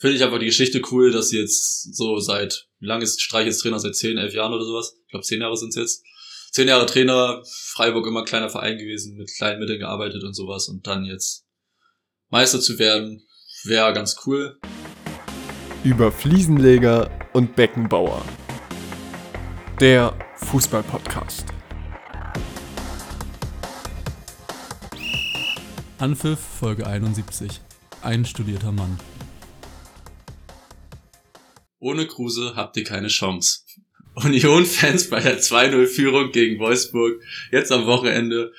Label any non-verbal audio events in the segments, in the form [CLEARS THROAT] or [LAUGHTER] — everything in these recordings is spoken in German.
finde ich einfach die Geschichte cool, dass sie jetzt so seit, wie lange ist Streich jetzt Trainer? Seit 10, 11 Jahren oder sowas? Ich glaube, 10 Jahre sind es jetzt. 10 Jahre Trainer, Freiburg immer kleiner Verein gewesen, mit kleinen Mitteln gearbeitet und sowas und dann jetzt Meister zu werden, wäre ganz cool. Über Fliesenleger und Beckenbauer. Der Fußball-Podcast. Anpfiff Folge 71. Ein studierter Mann. Ohne Kruse habt ihr keine Chance. Union-Fans bei der 2-0-Führung gegen Wolfsburg, jetzt am Wochenende.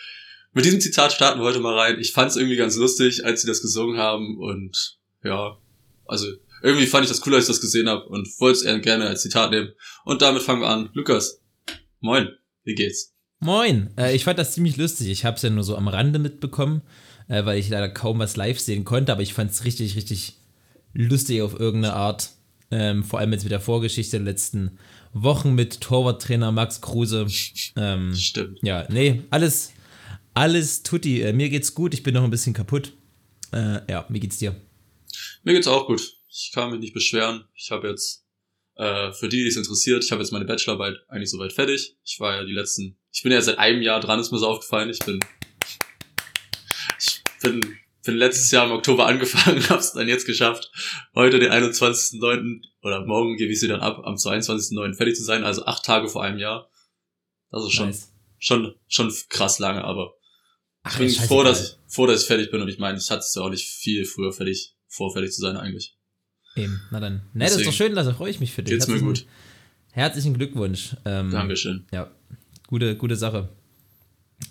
Mit diesem Zitat starten wir heute mal rein. Ich fand es irgendwie ganz lustig, als sie das gesungen haben und ja, also irgendwie fand ich das cool, als ich das gesehen habe und wollte es gerne als Zitat nehmen. Und damit fangen wir an. Lukas, moin, wie geht's? Moin, äh, ich fand das ziemlich lustig. Ich habe es ja nur so am Rande mitbekommen, äh, weil ich leider kaum was live sehen konnte, aber ich fand es richtig, richtig lustig auf irgendeine Art. Ähm, vor allem jetzt mit der Vorgeschichte der letzten Wochen mit Torwarttrainer Max Kruse. Ähm, Stimmt. Ja, nee, alles, alles tutti. Äh, mir geht's gut, ich bin noch ein bisschen kaputt. Äh, ja, wie geht's dir? Mir geht's auch gut. Ich kann mich nicht beschweren. Ich habe jetzt, äh, für die, die es interessiert, ich habe jetzt meine Bachelorarbeit eigentlich soweit fertig. Ich war ja die letzten, ich bin ja seit einem Jahr dran, ist mir so aufgefallen. Ich bin, ich bin bin letztes Jahr im Oktober [LAUGHS] angefangen, hab's dann jetzt geschafft, heute den 21.09. oder morgen gebe ich sie dann ab, am 22.09. fertig zu sein, also acht Tage vor einem Jahr. Das ist schon, nice. schon, schon krass lange, aber Ach, ich bin froh, dass ich, froh, dass ich fertig bin und ich meine, ich hatte es ja auch nicht viel früher fertig, vor fertig zu sein eigentlich. Eben, na dann. Ne, das ist doch schön, da freue ich mich für dich. Geht's mir gut. Herzlichen Glückwunsch. Ähm, Dankeschön. Ja, gute, gute Sache.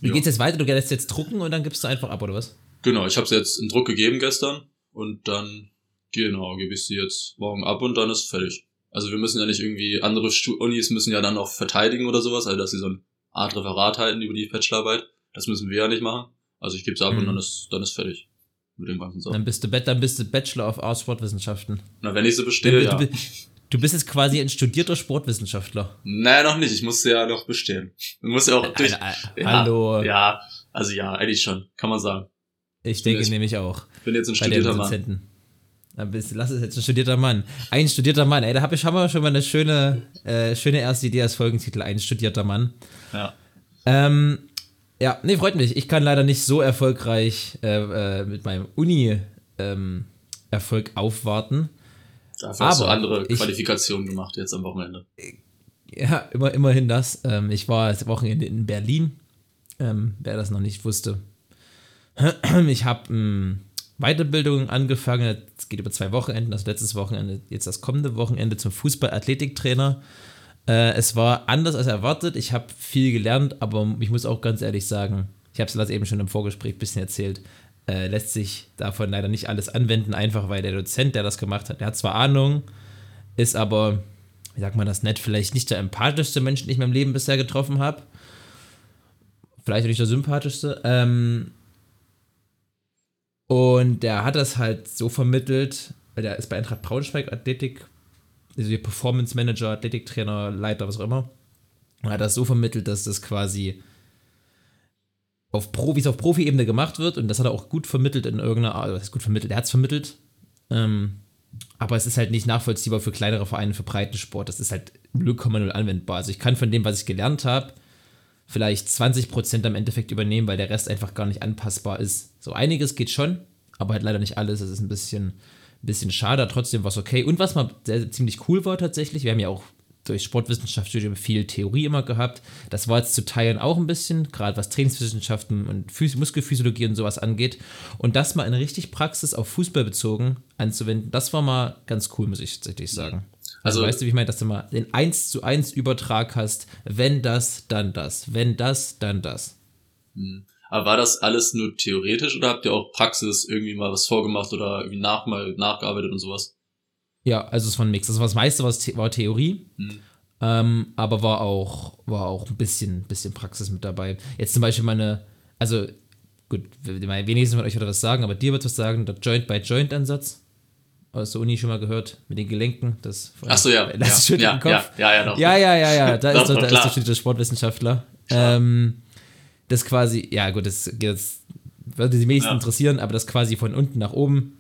Wie ja. geht's jetzt weiter? Du gehst jetzt drucken und dann gibst du einfach ab, oder was? Genau, ich habe sie jetzt in Druck gegeben gestern und dann, genau, gebe ich sie jetzt morgen ab und dann ist fertig. Also wir müssen ja nicht irgendwie, andere Unis müssen ja dann auch verteidigen oder sowas, also dass sie so eine Art Referat halten über die Bachelorarbeit. Das müssen wir ja nicht machen. Also ich gebe es ab mhm. und dann ist, dann ist fertig. Mit dem ganzen Sachen. Dann bist du, dann bist du Bachelor of Arts Sportwissenschaften. Na, wenn ich sie bestehe, ja. Du bist jetzt quasi ein studierter Sportwissenschaftler. Naja, noch nicht. Ich musste ja noch bestehen. Du musst ja auch durch. Ja, Hallo. Ja, also ja, eigentlich schon. Kann man sagen. Ich denke ich nämlich auch. Ich bin jetzt ein studierter Mann. Lass es jetzt ein studierter Mann. Ein studierter Mann, ey, da habe ich haben wir schon mal eine schöne, äh, schöne erste Idee als Folgentitel, ein studierter Mann. Ja. Ähm, ja, nee, freut mich. Ich kann leider nicht so erfolgreich äh, äh, mit meinem Uni-Erfolg ähm, aufwarten. Dafür hast du andere Qualifikationen gemacht jetzt am Wochenende. Ja, immer, immerhin das. Ähm, ich war das Wochenende in Berlin. Ähm, wer das noch nicht wusste, [CLEARS THROAT] ich habe ähm, Weiterbildung angefangen, es geht über zwei Wochenenden, das letztes Wochenende, jetzt das kommende Wochenende zum Fußball-Athletiktrainer. Äh, es war anders als erwartet, ich habe viel gelernt, aber ich muss auch ganz ehrlich sagen, ich habe es eben schon im Vorgespräch ein bisschen erzählt, äh, lässt sich davon leider nicht alles anwenden, einfach weil der Dozent, der das gemacht hat, der hat zwar Ahnung, ist aber, wie sagt man das nett, vielleicht nicht der empathischste Mensch, den ich in meinem Leben bisher getroffen habe. Vielleicht auch nicht der sympathischste. Ähm, und der hat das halt so vermittelt, weil der ist bei Eintracht Braunschweig Athletik, also Performance Manager, Athletiktrainer, Leiter, was auch immer. Und hat das so vermittelt, dass das quasi auf Pro, wie es auf Profi-Ebene gemacht wird, und das hat er auch gut vermittelt in irgendeiner Art, das ist gut vermittelt, er hat es vermittelt, ähm, aber es ist halt nicht nachvollziehbar für kleinere Vereine, für Breitensport, das ist halt 0,0 anwendbar. Also ich kann von dem, was ich gelernt habe, vielleicht 20% am Endeffekt übernehmen, weil der Rest einfach gar nicht anpassbar ist. So einiges geht schon, aber halt leider nicht alles. Das ist ein bisschen, ein bisschen schade, trotzdem war es okay. Und was mal sehr, ziemlich cool war tatsächlich, wir haben ja auch durch Sportwissenschaftsstudium viel Theorie immer gehabt. Das war jetzt zu teilen auch ein bisschen, gerade was Trainingswissenschaften und Phys Muskelphysiologie und sowas angeht. Und das mal in richtig Praxis auf Fußball bezogen anzuwenden, das war mal ganz cool, muss ich tatsächlich sagen. Also, also, weißt du, wie ich meine, dass du mal den 1 zu 1 Übertrag hast, wenn das, dann das, wenn das, dann das. Hm. Aber war das alles nur theoretisch oder habt ihr auch Praxis irgendwie mal was vorgemacht oder irgendwie nach, mal nachgearbeitet und sowas? Ja, also es war ein Mix. Das war das meiste was war Theorie, hm. ähm, aber war auch, war auch ein bisschen, bisschen Praxis mit dabei. Jetzt zum Beispiel meine, also gut, wenigstens von euch wird was sagen, aber dir wird was sagen, der Joint-by-Joint-Ansatz aus der Uni schon mal gehört, mit den Gelenken. Das Ach so, ja. [LAUGHS] Das ja, ja, im Kopf. Ja, ja, ja, ja, ja, ja, ja. Da, [LAUGHS] ist, doch, da ist der Sportwissenschaftler. Ähm, das quasi, ja gut, das, das würde die wenigsten ja. interessieren, aber das quasi von unten nach oben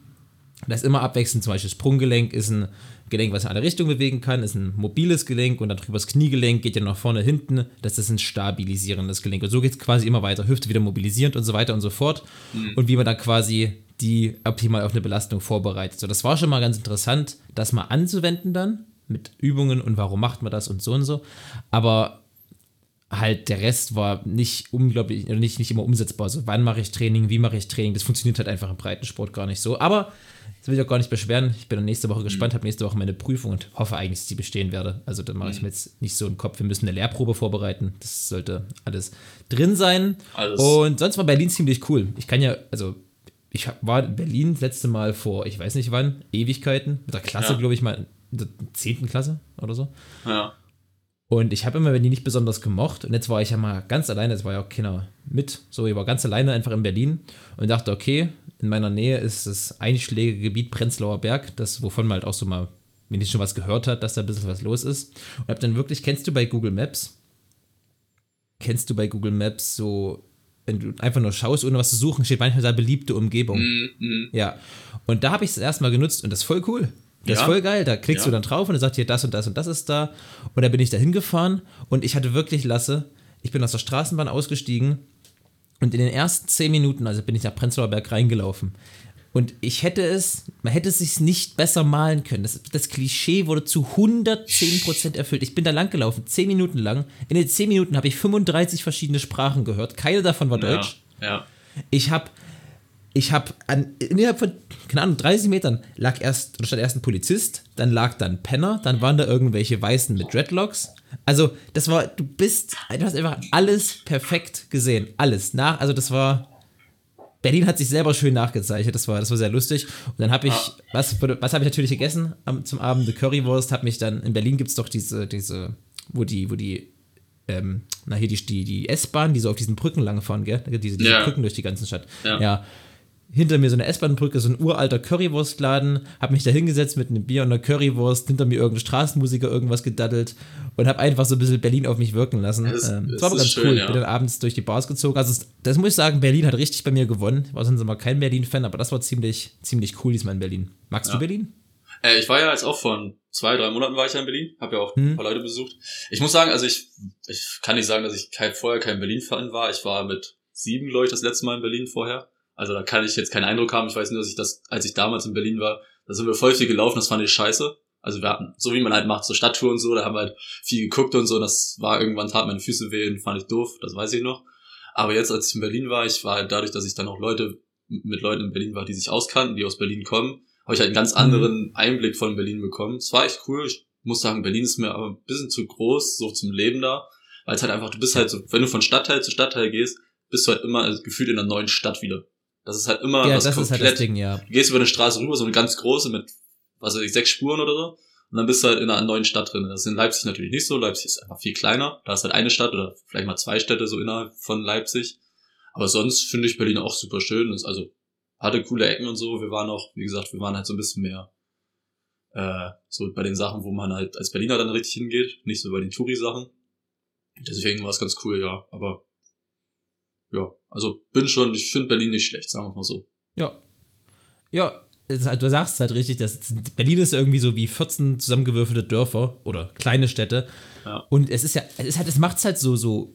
Das ist immer abwechselnd, zum Beispiel Sprunggelenk ist ein Gelenk, was in alle Richtungen bewegen kann, ist ein mobiles Gelenk und dann drüber das Kniegelenk geht ja nach vorne, hinten, das ist ein stabilisierendes Gelenk. Und so geht es quasi immer weiter, Hüfte wieder mobilisierend und so weiter und so fort. Und wie man dann quasi die optimal auf eine Belastung vorbereitet. So, das war schon mal ganz interessant, das mal anzuwenden dann mit Übungen und warum macht man das und so und so. Aber halt der Rest war nicht unglaublich, oder nicht, nicht immer umsetzbar. So, wann mache ich Training, wie mache ich Training, das funktioniert halt einfach im Breitensport gar nicht so. Aber das will ich auch gar nicht beschweren. Ich bin dann nächste Woche gespannt, habe nächste Woche meine Prüfung und hoffe eigentlich, dass ich bestehen werde. Also da mache ich mir jetzt nicht so einen Kopf. Wir müssen eine Lehrprobe vorbereiten. Das sollte alles drin sein. Alles. Und sonst war Berlin ziemlich cool. Ich kann ja, also ich war in Berlin das letzte Mal vor, ich weiß nicht wann, Ewigkeiten, mit der Klasse, Ja. glaube ich mal, in der 10. Klasse oder so. Ja. Und ich habe immer Berlin nicht besonders gemocht. Und jetzt war ich ja mal ganz alleine, es war ja auch keiner mit. So, ich war ganz alleine einfach in Berlin und dachte, okay, in meiner Nähe ist das einschlägige Gebiet Prenzlauer Berg, das, wovon man halt auch so mal, wenn ich schon was gehört hat, dass da ein bisschen was los ist. Und hab dann wirklich, kennst du bei Google Maps, kennst du bei Google Maps so, wenn du einfach nur schaust, ohne was zu suchen, steht manchmal da beliebte Umgebung. Mhm, mhm. Ja. Und da habe ich es erstmal genutzt und das ist voll cool. Das ist Ja? voll geil. Da klickst Ja. du dann drauf und er sagt hier, das und das und das ist da. Und da bin ich da hingefahren und ich hatte wirklich Lasse. Ich bin aus der Straßenbahn ausgestiegen und in den ersten zehn Minuten, also bin ich nach Prenzlauer Berg reingelaufen. Und ich hätte es, man hätte es sich nicht besser malen können. Das, das Klischee wurde zu 110% erfüllt. Ich bin da lang gelaufen, 10 Minuten lang. In den 10 Minuten habe ich 35 verschiedene Sprachen gehört. Keine davon war Ja. Deutsch. Ja. Ich habe ich habe an innerhalb von keine Ahnung 30 Metern lag erst oder stand erst ein Polizist, dann lag da ein Penner, dann waren da irgendwelche Weißen mit Dreadlocks. Also das war du bist du hast einfach alles perfekt gesehen, alles nach also das war Berlin hat sich selber schön nachgezeichnet, das war, das war sehr lustig. Und dann habe ich, Ah. was, was habe ich natürlich gegessen am, zum Abend? Die Currywurst, habe mich dann, in Berlin gibt es doch diese, diese, wo die, wo die, ähm, na hier die, die, die S-Bahn, die so auf diesen Brücken lang fahren, gell? Diese, diese Ja. Brücken durch die ganze Stadt. Ja. ja. Hinter mir so eine S-Bahn-Brücke, so ein uralter Currywurstladen, habe mich da hingesetzt mit einem Bier und einer Currywurst, hinter mir irgendein Straßenmusiker irgendwas gedaddelt und habe einfach so ein bisschen Berlin auf mich wirken lassen. Das- ähm, das war aber ganz schön, cool. ja. Bin dann abends durch die Bars gezogen. Also das muss ich sagen, Berlin hat richtig bei mir gewonnen. Ich war sonst immer kein Berlin-Fan, aber das war ziemlich, ziemlich cool diesmal in Berlin. Magst Ja. du Berlin? Äh, ich war ja jetzt auch vor zwei, drei Monaten war ich ja in Berlin, habe ja auch Hm. ein paar Leute besucht. Ich muss sagen, also ich, ich kann nicht sagen, dass ich kein, vorher kein Berlin-Fan war. Ich war mit sieben, glaube ich, das letzte Mal in Berlin vorher. Also da kann ich jetzt keinen Eindruck haben. Ich weiß nur, dass ich das, als ich damals in Berlin war, da sind wir voll viel gelaufen, das fand ich scheiße. Also wir hatten, so wie man halt macht, so Stadttour und so, da haben wir halt viel geguckt und so, das war irgendwann tat meine Füße weh und fand ich doof, das weiß ich noch. Aber jetzt, als ich in Berlin war, ich war halt dadurch, dass ich dann auch Leute, mit Leuten in Berlin war, die sich auskannten, die aus Berlin kommen, habe ich halt einen ganz anderen Einblick von Berlin bekommen. Es war echt cool. Ich muss sagen, Berlin ist mir aber ein bisschen zu groß, so zum Leben da. Weil es halt einfach, du bist halt so, wenn du von Stadtteil zu Stadtteil gehst, bist du halt immer also gefühlt in einer neuen Stadt wieder. Das ist halt immer ja, was das ist halt komplett das Ding, ja. Du gehst über eine Straße rüber, so eine ganz große mit, was weiß ich, sechs Spuren oder so. Und dann bist du halt in einer neuen Stadt drin. Das ist in Leipzig natürlich nicht so. Leipzig ist einfach viel kleiner. Da ist halt eine Stadt oder vielleicht mal zwei Städte so innerhalb von Leipzig. Aber sonst finde ich Berlin auch super schön. Das, also hatte coole Ecken und so. Wir waren auch, wie gesagt, wir waren halt so ein bisschen mehr äh, so bei den Sachen, wo man halt als Berliner dann richtig hingeht. Nicht so bei den Touri-Sachen. Deswegen war es ganz cool, ja. Aber ja, also bin schon, ich finde Berlin nicht schlecht, sagen wir mal so. Ja. Ja, du sagst es halt richtig, dass Berlin ist irgendwie so wie 14 zusammengewürfelte Dörfer oder kleine Städte. Ja. Und es ist ja, es ist halt, es macht es halt so, so,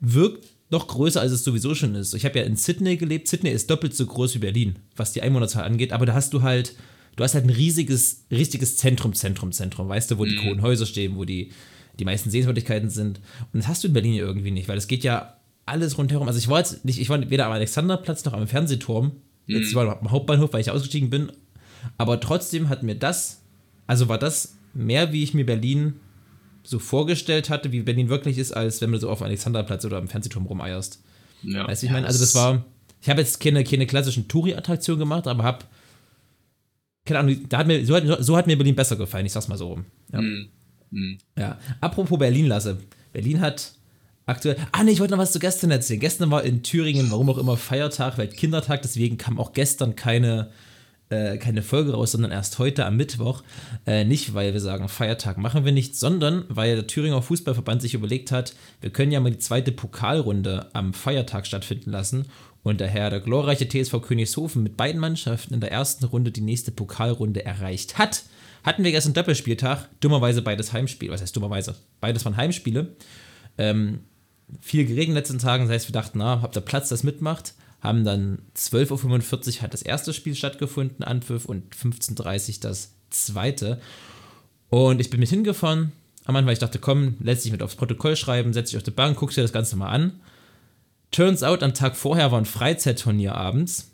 wirkt noch größer, als es sowieso schon ist. Ich habe ja in Sydney gelebt. Sydney ist doppelt so groß wie Berlin, was die Einwohnerzahl angeht, aber da hast du halt, du hast halt ein riesiges, riesiges Zentrum, Zentrum, Zentrum, weißt du, wo die Mhm. hohen Häuser stehen, wo die, die meisten Sehenswürdigkeiten sind. Und das hast du in Berlin ja irgendwie nicht, weil es geht ja alles rundherum. Also ich war jetzt nicht, ich war weder am Alexanderplatz noch am Fernsehturm. Jetzt war ich am Hauptbahnhof, weil ich ausgestiegen bin. Aber trotzdem hat mir das, also war das mehr, wie ich mir Berlin so vorgestellt hatte, wie Berlin wirklich ist, als wenn du so auf dem Alexanderplatz oder am Fernsehturm rumeierst. Ja. Weißt du, ich meine, also das war, ich habe jetzt keine, keine klassischen Touri-Attraktionen gemacht, aber habe, keine Ahnung, da hat mir, so, hat, so hat mir Berlin besser gefallen, ich sag's mal so rum. Ja. Mhm. Mhm. Ja, apropos Berlin, Lasse. Berlin hat aktuell. Ah, nee, ich wollte noch was zu gestern erzählen. Gestern war in Thüringen, warum auch immer, Feiertag, Weltkindertag. Deswegen kam auch gestern keine, äh, keine Folge raus, sondern erst heute am Mittwoch. Äh, nicht, weil wir sagen, Feiertag machen wir nicht, sondern weil der Thüringer Fußballverband sich überlegt hat, wir können ja mal die zweite Pokalrunde am Feiertag stattfinden lassen. und daher der glorreiche TSV Königshofen mit beiden Mannschaften in der ersten Runde die nächste Pokalrunde erreicht hat, hatten wir gestern Doppelspieltag, dummerweise beides Heimspiele, was heißt dummerweise? Beides waren Heimspiele. Ähm, viel geregnet in den letzten Tagen, das heißt, wir dachten, na, habt ihr Platz, das mitmacht? Haben dann 12.45 Uhr hat das erste Spiel stattgefunden, Anpfiff, und 15.30 Uhr das zweite. Und ich bin mit hingefahren, am Anfang, weil ich dachte, komm, lässt sich mit aufs Protokoll schreiben, setz dich auf die Bank, guckst dir das Ganze mal an. Turns out, am Tag vorher war ein Freizeitturnier abends.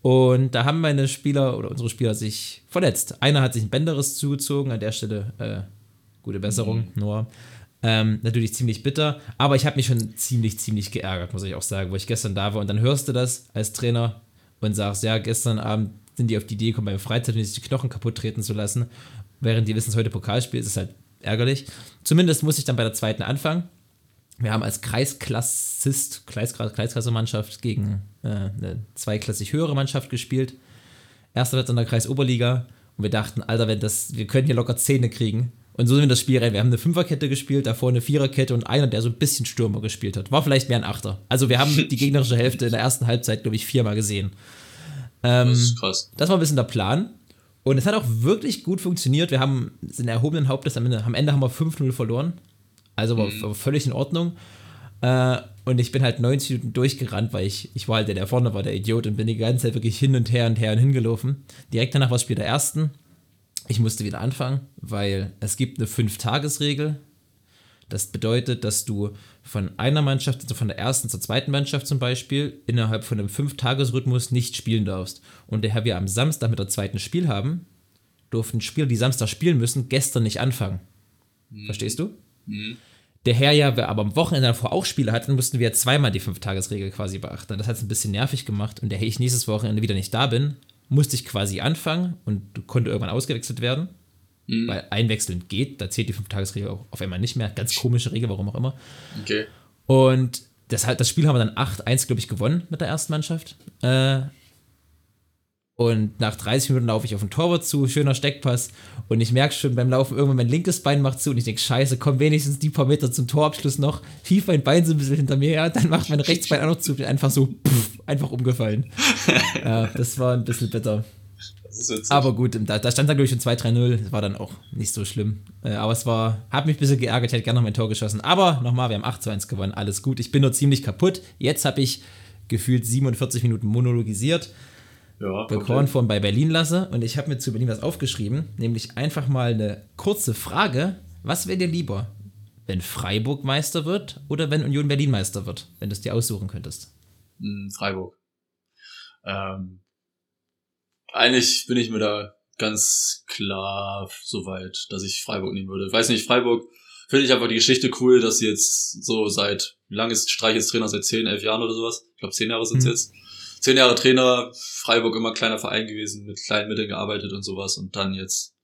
Und da haben meine Spieler oder unsere Spieler sich verletzt. Einer hat sich ein Bänderriss zugezogen, an der Stelle äh, gute Besserung, mhm. Noah. Ähm, natürlich ziemlich bitter, aber ich habe mich schon ziemlich, ziemlich geärgert, muss ich auch sagen, wo ich gestern da war. Und dann hörst du das als Trainer und sagst, ja, gestern Abend sind die auf die Idee gekommen, beim Freizeitturnier sich die Knochen kaputt treten zu lassen, während die wissen, es heute Pokalspiel ist, ist halt ärgerlich. Zumindest muss ich dann bei der zweiten anfangen. Wir haben als Kreisklassist, Kreisklasse-Mannschaft gegen äh, eine zweiklassig höhere Mannschaft gespielt. Erster Platz in der Kreisoberliga. Und wir dachten, Alter, wenn das, wir können hier locker Zähne kriegen. Und so sind wir das Spiel rein. Wir haben eine Fünferkette gespielt, davor eine Viererkette und einer, der so ein bisschen Stürmer gespielt hat. War vielleicht mehr ein Achter. Also wir haben die gegnerische Hälfte in der ersten Halbzeit, glaube ich, viermal gesehen. Ähm, das ist krass. Das war ein bisschen der Plan. Und es hat auch wirklich gut funktioniert. Wir haben sind erhobenen Hauptes am Ende, am Ende haben wir 5-0 verloren. Also war, mhm. völlig in Ordnung. Äh, und ich bin halt 90 Minuten durchgerannt, weil ich, ich war halt der, der vorne war, der Idiot, und bin die ganze Zeit wirklich hin und her und her und hingelaufen. Direkt danach war das Spiel der ersten. Ich musste wieder anfangen, weil es gibt eine Fünf-Tages-Regel. Das bedeutet, dass du von einer Mannschaft, also von der ersten zur zweiten Mannschaft zum Beispiel, innerhalb von einem Fünf-Tages-Rhythmus nicht spielen darfst. Und daher wir am Samstag mit der zweiten Spiel haben, durften Spieler, die Samstag spielen müssen, gestern nicht anfangen. Mhm. Verstehst du? Mhm. Der Herr ja, wir aber am Wochenende davor auch Spiele hatten, mussten wir zweimal die Fünf-Tages-Regel quasi beachten. Das hat es ein bisschen nervig gemacht. Und daher ich nächstes Wochenende wieder nicht da bin, musste ich quasi anfangen und konnte irgendwann ausgewechselt werden. Mhm. Weil einwechseln geht, da zählt die Fünf-Tages-Regel auf einmal nicht mehr. Ganz komische Regel, warum auch immer. Okay. Und das, das Spiel haben wir dann 8-1, glaube ich, gewonnen mit der ersten Mannschaft. Äh, und nach 30 Minuten laufe ich auf den Torwart zu, schöner Steckpass. Und ich merke schon beim Laufen, irgendwann mein linkes Bein macht zu. Und ich denke, scheiße, komm wenigstens die paar Meter zum Torabschluss noch. Hief mein Bein so ein bisschen hinter mir her. Dann macht mein [LAUGHS] rechtes Bein auch noch zu. Einfach so, pff, einfach umgefallen. [LAUGHS] ja, das war ein bisschen bitter. Aber gut, da, da stand dann, glaube ich, schon 2-3-0. Das war dann auch nicht so schlimm. Äh, aber es war, hat mich ein bisschen geärgert. Ich hätte gerne noch mein Tor geschossen. Aber nochmal, wir haben 8-1 gewonnen. Alles gut. Ich bin nur ziemlich kaputt. Jetzt habe ich gefühlt 47 Minuten monologisiert ja, Korn von bei Berlin lasse. Und ich habe mir zu Berlin was aufgeschrieben, nämlich einfach mal eine kurze Frage. Was wäre dir lieber, wenn Freiburg Meister wird oder wenn Union Berlin Meister wird, wenn du es dir aussuchen könntest? Freiburg. Ähm, eigentlich bin ich mir da ganz klar so weit, dass ich Freiburg nehmen würde. Ich weiß nicht, Freiburg finde ich einfach die Geschichte cool, dass sie jetzt so seit, wie lange ist Streich jetzt Trainer? Seit 10, 11 Jahren oder sowas? Ich glaube, 10 Jahre sind es mhm. jetzt zehn Jahre Trainer, Freiburg immer kleiner Verein gewesen, mit kleinen Mitteln gearbeitet und sowas und dann jetzt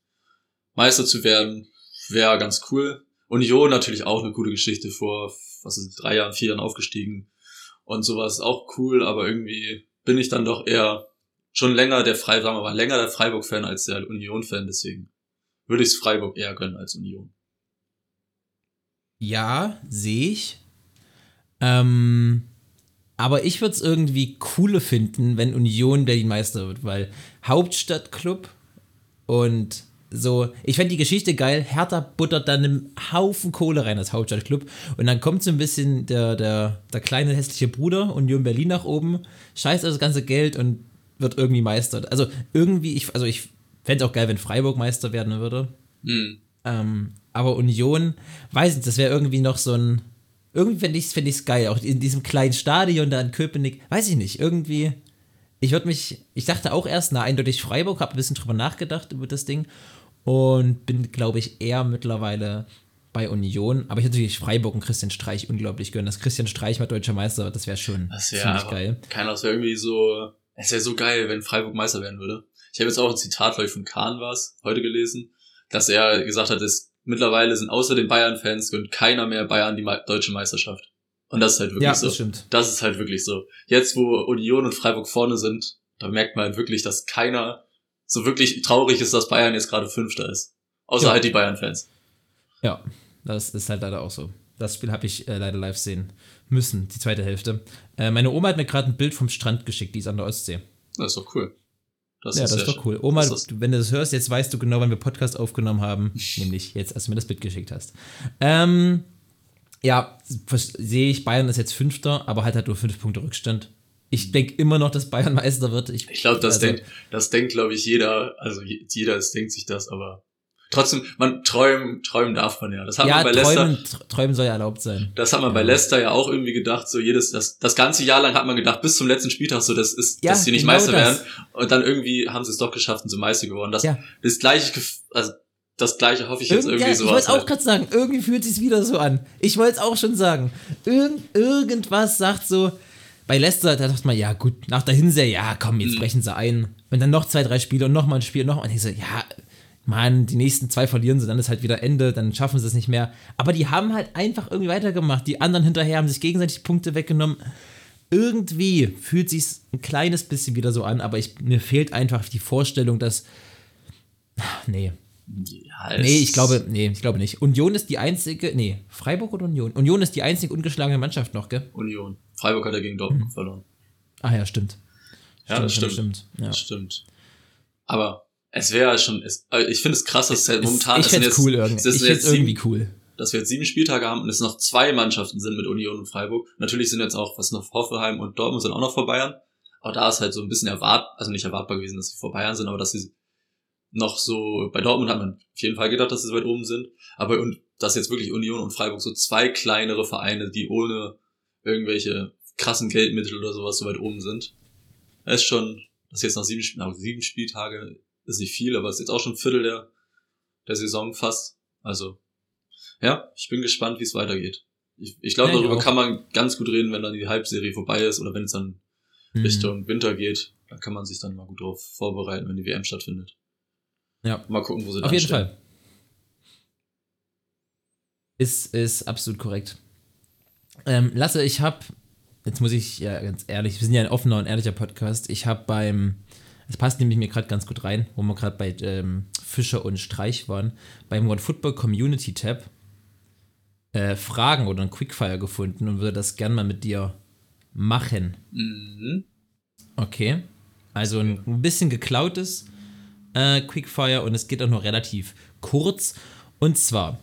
Meister zu werden, wäre ganz cool. Union natürlich auch eine coole Geschichte vor, was ist, drei Jahren, vier Jahren aufgestiegen und sowas auch cool, aber irgendwie bin ich dann doch eher schon länger der Freiburg, mal, länger der Freiburg-Fan als der Union-Fan, deswegen würde ich es Freiburg eher gönnen als Union. Ja, sehe ich. Ähm, aber ich würde es irgendwie cooler finden, wenn Union Berlin Meister wird, weil Hauptstadtclub und so, ich fände die Geschichte geil. Hertha buttert dann einen Haufen Kohle rein als Hauptstadtclub. Und dann kommt so ein bisschen der, der, der kleine hässliche Bruder Union Berlin nach oben, scheißt das ganze Geld und wird irgendwie Meister. Also irgendwie, ich, also ich fände es auch geil, wenn Freiburg Meister werden würde. Mhm. Ähm, aber Union, weiß nicht, das wäre irgendwie noch so ein irgendwie fände ich es find geil, auch in diesem kleinen Stadion da in Köpenick, weiß ich nicht, irgendwie, ich würde mich, ich dachte auch erst, na, eindeutig Freiburg, habe ein bisschen drüber nachgedacht über das Ding und bin, glaube ich, eher mittlerweile bei Union, aber ich hätte natürlich Freiburg und Christian Streich unglaublich gönnen, dass Christian Streich mal deutscher Meister das wäre schon das wär ziemlich geil. Keiner, das wäre irgendwie so, es wäre so geil, wenn Freiburg Meister werden würde. Ich habe jetzt auch ein Zitat, glaube ich, von Kahn war heute gelesen, dass er gesagt hat, es mittlerweile sind außer den Bayern-Fans gönnt keiner mehr Bayern die deutsche Meisterschaft. Und das ist halt wirklich ja, so. Das stimmt. Das ist halt wirklich so. Jetzt, wo Union und Freiburg vorne sind, da merkt man halt wirklich, dass keiner so wirklich traurig ist, dass Bayern jetzt gerade Fünfter ist. Außer ja. halt die Bayern-Fans. Ja, das ist halt leider auch so. Das Spiel habe ich äh, leider live sehen müssen, die zweite Hälfte. Äh, meine Oma hat mir gerade ein Bild vom Strand geschickt, die ist an der Ostsee. Das ist doch cool. Das ja, ist das ist doch cool. Oma, das wenn du das hörst, jetzt weißt du genau, wann wir Podcast aufgenommen haben. [LAUGHS] nämlich jetzt, als du mir das Bild geschickt hast. Ähm, ja, sehe ich, Bayern ist jetzt Fünfter, aber hat halt nur fünf Punkte Rückstand. Ich denke immer noch, dass Bayern Meister wird. Ich, ich glaube, das, also, denkt, das denkt, glaube ich, jeder. Also jeder ist, denkt sich das, aber trotzdem, man träumen, träumen darf man ja. Das hat ja, man bei träumen, Leicester. Träumen soll ja erlaubt sein. Das hat man ja. bei Leicester ja auch irgendwie gedacht. So jedes, das, das ganze Jahr lang hat man gedacht, bis zum letzten Spieltag, so das ist, ja, dass sie nicht genau Meister das. werden. Und dann irgendwie haben sie es doch geschafft und sind Meister geworden. Das, ja. das gleiche, also das gleiche hoffe ich jetzt Irgend, irgendwie ja, so. Ich wollte auch gerade sagen, irgendwie fühlt es sich wieder so an. Ich wollte es auch schon sagen. Irgend, irgendwas sagt so, bei Leicester, da dachte man, ja gut, nach der Hinserie, ja komm, jetzt mhm. brechen sie ein. Und dann noch zwei, drei Spiele und nochmal ein Spiel, noch und ich so, ja, man, die nächsten zwei verlieren sie, dann ist halt wieder Ende, dann schaffen sie es nicht mehr. Aber die haben halt einfach irgendwie weitergemacht. Die anderen hinterher haben sich gegenseitig Punkte weggenommen. Irgendwie fühlt sich ein kleines bisschen wieder so an, aber ich, mir fehlt einfach die Vorstellung, dass. Nee, ja, nee, ich glaube, nee, ich glaube nicht. Union ist die einzige, nee, Freiburg oder Union? Union ist die einzige ungeschlagene Mannschaft noch, gell? Union. Freiburg hat er gegen Dortmund hm. verloren. Ah ja, stimmt. Ja, stimmt, das stimmt. Stimmt. Ja. Stimmt. Aber es wäre schon, es, äh, ich finde es krass, dass es halt momentan ich ist. Jetzt, cool irgendwie. ich jetzt irgendwie cool. Dass wir jetzt sieben Spieltage haben und es noch zwei Mannschaften sind mit Union und Freiburg. Natürlich sind jetzt auch, was noch Hoffenheim und Dortmund sind auch noch vor Bayern. Aber da ist halt so ein bisschen erwartbar, also nicht erwartbar gewesen, dass sie vor Bayern sind, aber dass sie noch so, bei Dortmund hat man auf jeden Fall gedacht, dass sie so weit oben sind, aber und dass jetzt wirklich Union und Freiburg so zwei kleinere Vereine, die ohne irgendwelche krassen Geldmittel oder sowas so weit oben sind. Ist schon, das ist jetzt nach sieben, nach sieben Spieltage ist nicht viel, aber es ist jetzt auch schon ein Viertel der, der Saison fast. Also, ja, ich bin gespannt, wie es weitergeht. Ich, ich glaube, ja, darüber kann man ganz gut reden, wenn dann die Halbserie vorbei ist oder wenn es dann mhm. Richtung Winter geht. Da kann man sich dann mal gut drauf vorbereiten, wenn die WM stattfindet. Ja. Mal gucken, wo sie Auf jeden stehen. Fall. Ist, ist absolut korrekt. Ähm, Lasse, ich habe, jetzt muss ich ja ganz ehrlich, wir sind ja ein offener und ehrlicher Podcast. Ich habe beim, es passt nämlich mir gerade ganz gut rein, wo wir gerade bei ähm, Fischer und Streich waren, beim One Football Community Tab äh, Fragen oder ein Quickfire gefunden und würde das gern mal mit dir machen. Mhm. Okay. Also ein, ein bisschen geklautes äh, Quickfire und es geht auch nur relativ kurz. Und zwar,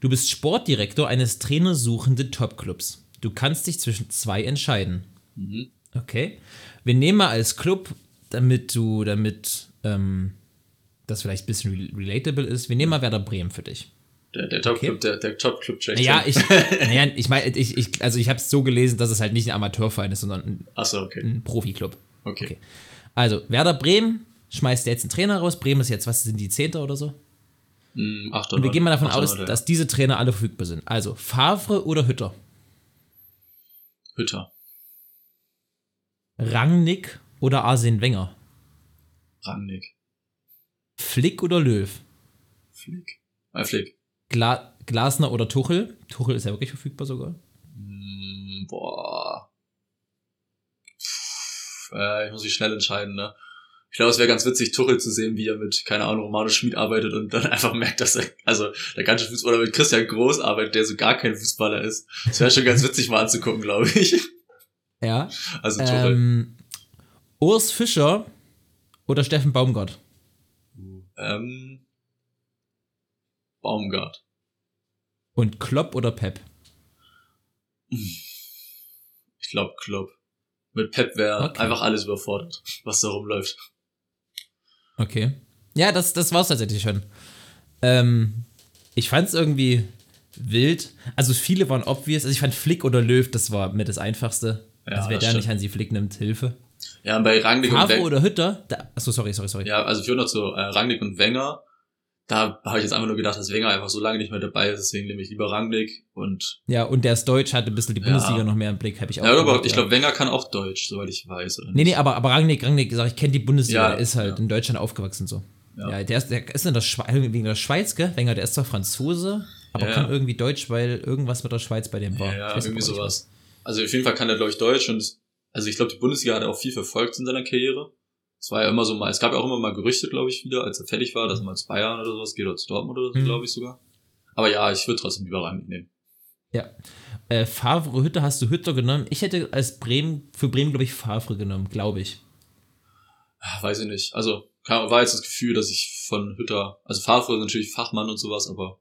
du bist Sportdirektor eines trainersuchenden Topclubs. Du kannst dich zwischen zwei entscheiden. Mhm. Okay. Wir nehmen mal als Club, damit du, damit ähm, das vielleicht ein bisschen relatable ist, wir nehmen mal Werder Bremen für dich. Der, der Top-Club, okay. der, der Top-Club-Check. [LAUGHS] Ja, ich, naja, ich meine, ich, ich, also ich habe es so gelesen, dass es halt nicht ein Amateurverein ist, sondern ein, so, okay. ein Profi-Club. Okay. okay. Also, Werder Bremen schmeißt jetzt einen Trainer raus. Bremen ist jetzt, was sind die Zehnte oder so? Mm, acht Und wir gehen mal davon aus, ja. dass diese Trainer alle verfügbar sind. Also Favre oder Hütter? Hütter. Rangnick oder Arsene Wenger? Rangnick. Flick oder Löw? Flick. Äh, Flick. Gla Glasner oder Tuchel? Tuchel ist ja wirklich verfügbar sogar. Mm, boah. Puh, äh, ich muss mich schnell entscheiden, ne? Ich glaube, es wäre ganz witzig, Tuchel zu sehen, wie er mit, keine Ahnung, Romano Schmid arbeitet und dann [LAUGHS] einfach merkt, dass er, also der ganze Fußballer mit Christian Groß arbeitet, der so gar kein Fußballer ist. Das wäre schon ganz witzig mal anzugucken, glaube ich. [LAUGHS] Ja. Also Tuchel. Ähm, Urs Fischer oder Steffen Baumgart? Ähm, Baumgart. Und Klopp oder Pep? Ich glaube Klopp. Mit Pep wäre okay. einfach alles überfordert, was da rumläuft. Okay. Ja, das, das war es tatsächlich schon. Ähm, ich fand es irgendwie wild. Also viele waren obvious. Also ich fand Flick oder Löw, das war mir das Einfachste. Ja, also wer der nicht Hansi Flick nimmt, Hilfe. Ja, und bei Rangnick Favre und Wenger. oder Hütter? Da, achso, sorry, sorry, sorry. Ja, also ich würde noch zu äh, Rangnick und Wenger da habe ich jetzt einfach nur gedacht, dass Wenger einfach so lange nicht mehr dabei ist, deswegen nehme ich lieber Rangnick und. Ja, und der ist Deutsch, hat ein bisschen die Bundesliga ja. noch mehr im Blick, habe ich auch. Ja, überhaupt, ich glaube, Wenger kann auch Deutsch, soweit ich weiß. Oder nee, nee, aber, aber Rangnick, Rangnick, sag ich, kenne die Bundesliga, ja, der ist halt ja. in Deutschland aufgewachsen so. Ja, der, ist, der ist in der Schweiz, wegen der Schweiz, gell? Wenger, der ist zwar Franzose, aber kann irgendwie Deutsch, weil irgendwas mit der Schweiz bei dem war. Ja, irgendwie sowas. Also auf jeden Fall kann er, glaube ich, Deutsch und also ich glaube, die Bundesliga hat er auch viel verfolgt in seiner Karriere. Es war ja immer so mal, es gab ja auch immer mal Gerüchte, glaube ich, wieder, als er fertig war, dass er mal zu Bayern oder sowas geht oder zu Dortmund oder so, mhm. glaube ich sogar. Aber ja, ich würde trotzdem lieber Rangnick nehmen. Ja. Äh, Favre, Hütter hast du Hütter genommen. Ich hätte als Bremen, für Bremen, glaube ich, Favre genommen, glaube ich. Ah, Weiß ich nicht. Also war jetzt das Gefühl, dass ich von Hütter, also Favre ist natürlich Fachmann und sowas, aber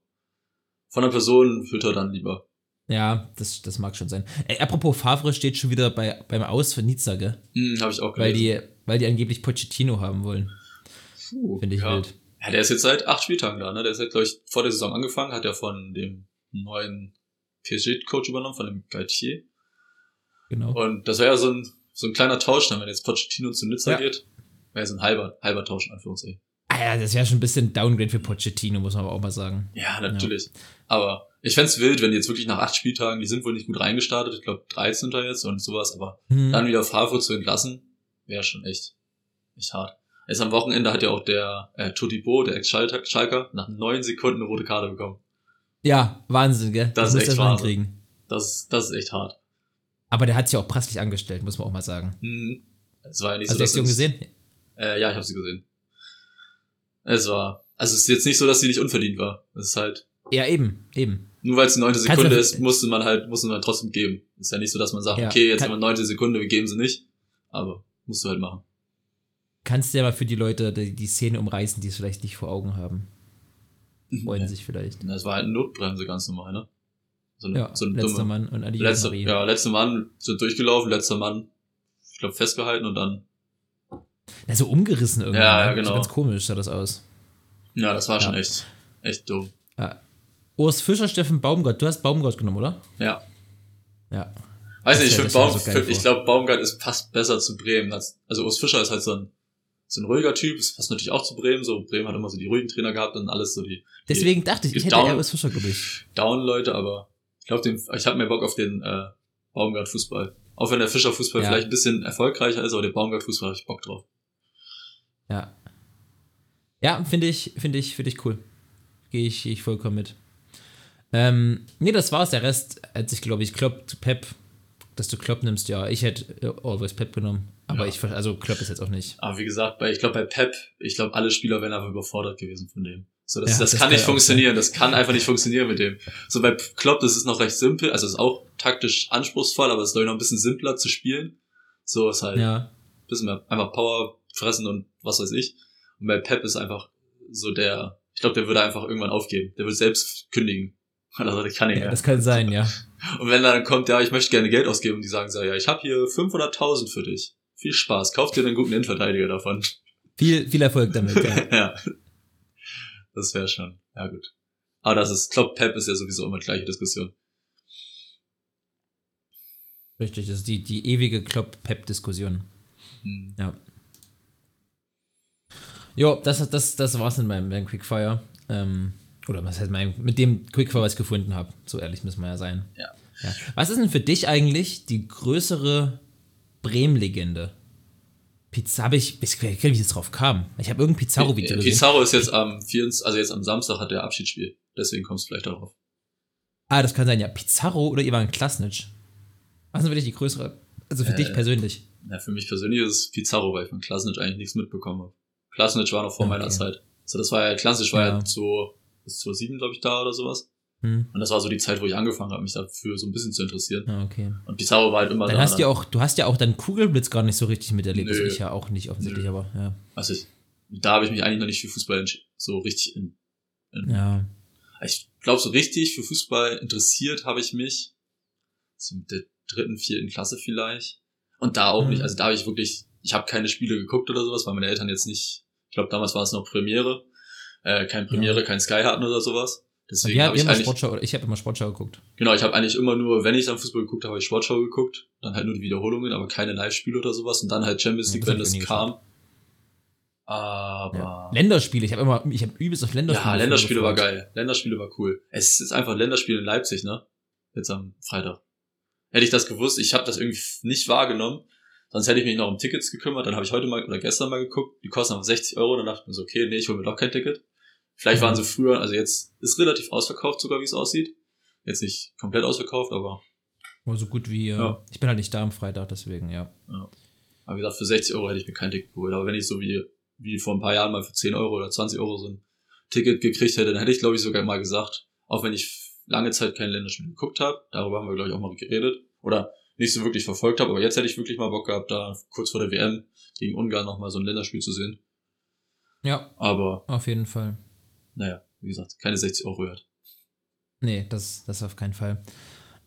von der Person Hütter dann lieber. Ja, das, das mag schon sein. Ey, apropos Favre steht schon wieder bei, beim Aus für Nizza, gell? Hm, habe ich auch Weil gelesen. die, weil die angeblich Pochettino haben wollen. Puh, Finde ich ja. wild. Ja, der ist jetzt seit acht Spieltagen da, ne? Der ist jetzt, glaube ich, vor der Saison angefangen, hat ja von dem neuen PSG-Coach übernommen, von dem Galtier. Genau. Und das wäre ja so ein, so ein kleiner Tausch, dann, wenn jetzt Pochettino zu Nizza Ja. geht. Wäre so ein halber, halber Tausch, in Anführungszeichen. Ja, das wäre schon ein bisschen Downgrade für Pochettino, muss man aber auch mal sagen. Ja, natürlich. Aber ich fänd's wild, wenn die jetzt wirklich nach acht Spieltagen, die sind wohl nicht gut reingestartet, ich glaube 13. jetzt und sowas, aber Hm. dann wieder Favre zu entlassen, wäre schon echt, echt hart. Jetzt am Wochenende hat ja auch der äh, Todibo, der Ex-Schalker, nach neun Sekunden eine rote Karte bekommen. Ja, Wahnsinn, gell? Das ist muss echt hinkriegen. Das, das ist echt hart. Aber der hat sich auch preislich angestellt, muss man auch mal sagen. Mhm. Es war ja nicht Hast so, du die gesehen? Äh, ja, ich habe sie gesehen. Es war, also es ist jetzt nicht so, dass sie nicht unverdient war. Es ist halt, Ja, eben, eben. nur weil es die neunte Sekunde ist, musste man halt, musste man trotzdem geben. Ist ja nicht so, dass man sagt, Ja, okay, jetzt haben wir neunte Sekunde, wir geben sie nicht. Aber musst du halt machen. Kannst du ja mal für die Leute die, die Szene umreißen, die es vielleicht nicht vor Augen haben. Freuen Ja. sich vielleicht. Das war halt eine Notbremse ganz normal, ne? So eine, Ja, so eine letzter dumme. Mann und Adi Letzter, Marie. ja, letzter Mann sind durchgelaufen, letzter Mann, ich glaube, festgehalten und dann, Ja, so umgerissen irgendwie. Ja, ja, ne? genau. Ganz komisch sah das aus. ja, das war schon Ja. echt, echt dumm. Ja. Urs Fischer, Steffen Baumgart. Du hast Baumgart genommen, oder? Ja. Ja. Weiß Das nicht, ich das mir Baum, so ich glaube, Baumgart ist passt besser zu Bremen. Als, also Urs Fischer ist halt so ein, so ein ruhiger Typ, es passt natürlich auch zu Bremen. So, Bremen hat immer so die ruhigen Trainer gehabt und alles so die Deswegen dachte ich, ich hätte Down- Urs Fischer, glaube ich. Down-Leute, aber ich glaube, ich habe mehr Bock auf den äh, Baumgart-Fußball. Auch wenn der Fischer-Fußball Ja. vielleicht ein bisschen erfolgreicher ist, aber der Baumgart-Fußball habe ich Bock drauf. Ja. Ja, finde ich, finde ich, finde ich cool. Gehe ich, geh ich vollkommen mit. Ähm, nee, das war's. Der Rest hat sich, glaube ich, Klopp zu Pep. Dass du Klopp nimmst, ja. Ich hätte äh, always Pep genommen. Aber Ja. ich, also Klopp ist jetzt auch nicht. Aber wie gesagt, bei, ich glaube bei Pep, ich glaube alle Spieler wären einfach überfordert gewesen von dem. So, das, Ja, das, das kann nicht funktionieren, das kann einfach nicht funktionieren mit dem. So bei Klopp, das ist noch recht simpel, also ist auch taktisch anspruchsvoll, aber es ist glaube ich noch ein bisschen simpler zu spielen. So ist halt ein Ja. bisschen mehr einfach Power fressen und was weiß ich. Und bei Pep ist einfach so der, ich glaube, der würde einfach irgendwann aufgeben. Der würde selbst kündigen. [LAUGHS] Also ich kann nicht ja. mehr. Das kann sein, ja. Und wenn dann kommt, ja, ich möchte gerne Geld ausgeben und die sagen so, ja, ich habe hier 500.000 für dich. Viel Spaß, kauf dir einen guten Innenverteidiger davon. Viel, viel Erfolg damit, ja. [LAUGHS] ja. Das wäre schon, ja gut. Aber das ist, Klopp Pep ist ja sowieso immer die gleiche Diskussion. Richtig, das ist die, die ewige Klopp-Pep-Diskussion. Hm. Ja. Jo, das, das, das war's in meinem, meinem Quickfire. Ähm, oder was heißt mein, mit dem Quickfire, was ich gefunden habe. So ehrlich müssen wir ja sein. Ja. ja. Was ist denn für dich eigentlich die größere Bremen-Legende? Pizza habe ich, ich weiß nicht, wie ich jetzt drauf kam. Ich habe irgendein Pizarro-Video Äh, gesehen. Pizarro ist jetzt am 24, also jetzt am Samstag hat der Abschiedsspiel. Deswegen kommst du vielleicht darauf. Ah, das kann sein, ja. Pizarro oder Ivan Klasnic? Was ist für dich die größere? Also für Äh, dich persönlich. Ja, für mich persönlich ist es Pizarro, weil ich von Klasnic eigentlich nichts mitbekommen habe. Klasnic war noch vor Okay. meiner Zeit. So, das war ja, Klasnic war ja, Ja. so, bis 2007, glaube ich, da oder sowas. Hm. Und das war so die Zeit, wo ich angefangen habe, mich dafür so ein bisschen zu interessieren. Ah, okay. Und Pizarro war halt immer Dann da. hast du ja auch, du hast ja auch dann Kugelblitz gar nicht so richtig miterlebt. Also Nö. ich ja auch nicht offensichtlich, Nö. aber ja. also ich, da habe ich mich eigentlich noch nicht für Fußball so richtig in, in Ja. ich glaube, so richtig für Fußball interessiert habe ich mich so mit der dritten, vierten Klasse vielleicht. Und da auch Mhm. nicht, also da habe ich wirklich, ich habe keine Spiele geguckt oder sowas, weil meine Eltern jetzt nicht, ich glaube, damals war es noch Premiere, äh, kein Premiere, Ja. kein Sky hatten oder sowas. Deswegen habe wir ich immer Sportschau, ich habe immer Sportschau geguckt. genau, ich habe eigentlich immer nur, wenn ich dann Fußball geguckt habe, ich Sportschau geguckt, dann halt nur die Wiederholungen, aber keine Live-Spiele oder sowas und dann halt Champions Ja, League, hab wenn das kam. Aber Ja. Länderspiele, ich habe immer, ich habe übelst auf Länderspiele. Ja, Länderspiele war geil. Länderspiele war cool. Es ist einfach ein Länderspiel in Leipzig, ne? Jetzt am Freitag. Hätte ich das gewusst, ich habe das irgendwie nicht wahrgenommen. Sonst hätte ich mich noch um Tickets gekümmert. Dann habe ich heute mal oder gestern mal geguckt. Die kosten aber 60 Euro. Dann dachte ich mir so, okay, nee, ich hole mir doch kein Ticket. Vielleicht Ja. waren sie früher, also jetzt ist relativ ausverkauft sogar, wie es aussieht. Jetzt nicht komplett ausverkauft, aber, War so gut wie, äh, Ja. ich bin halt nicht da am Freitag, deswegen, ja. aber wie gesagt, für 60 Euro hätte ich mir kein Ticket geholt. Aber wenn ich so wie, wie vor ein paar Jahren mal für 10 Euro oder 20 Euro so ein Ticket gekriegt hätte, dann hätte ich, glaube ich, sogar mal gesagt, auch wenn ich lange Zeit kein Länderspiel geguckt habe. Darüber haben wir, glaube ich, auch mal geredet. Oder nicht so wirklich verfolgt habe, aber jetzt hätte ich wirklich mal Bock gehabt, da kurz vor der WM gegen Ungarn nochmal so ein Länderspiel zu sehen. Ja, Aber, auf jeden Fall. naja, wie gesagt, keine 60 Euro wert. Nee, das, das auf keinen Fall.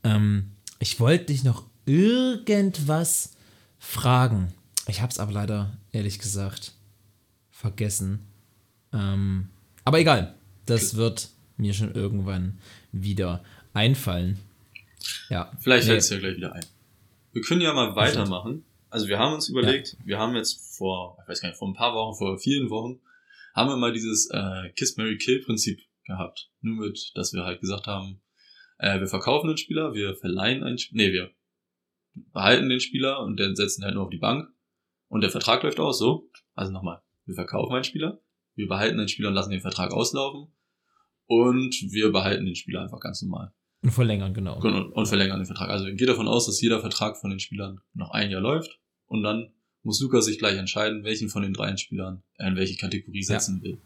Ähm, ich wollte dich noch irgendwas fragen. Ich habe es aber leider, ehrlich gesagt, vergessen. Ähm, aber egal, das wird mir schon irgendwann wieder einfallen. Ja. Vielleicht Nee. fällt es ja gleich wieder ein. Wir können ja mal weitermachen. Also wir haben uns überlegt, wir haben jetzt vor, ich weiß gar nicht, vor ein paar Wochen, vor vielen Wochen, haben wir mal dieses äh, Kiss Mary Kill Prinzip gehabt. Nur mit, dass wir halt gesagt haben, äh, wir verkaufen den Spieler, wir verleihen einen Spieler, nee, wir behalten den Spieler und den setzen halt nur auf die Bank und der Vertrag läuft aus, so. Also nochmal, wir verkaufen einen Spieler, wir behalten den Spieler und lassen den Vertrag auslaufen und wir behalten den Spieler einfach ganz normal. Und verlängern, genau. Und, und verlängern den Vertrag. Also geht davon aus, dass jeder Vertrag von den Spielern noch ein Jahr läuft und dann muss Lukas sich gleich entscheiden, welchen von den dreien Spielern er in welche Kategorie setzen will.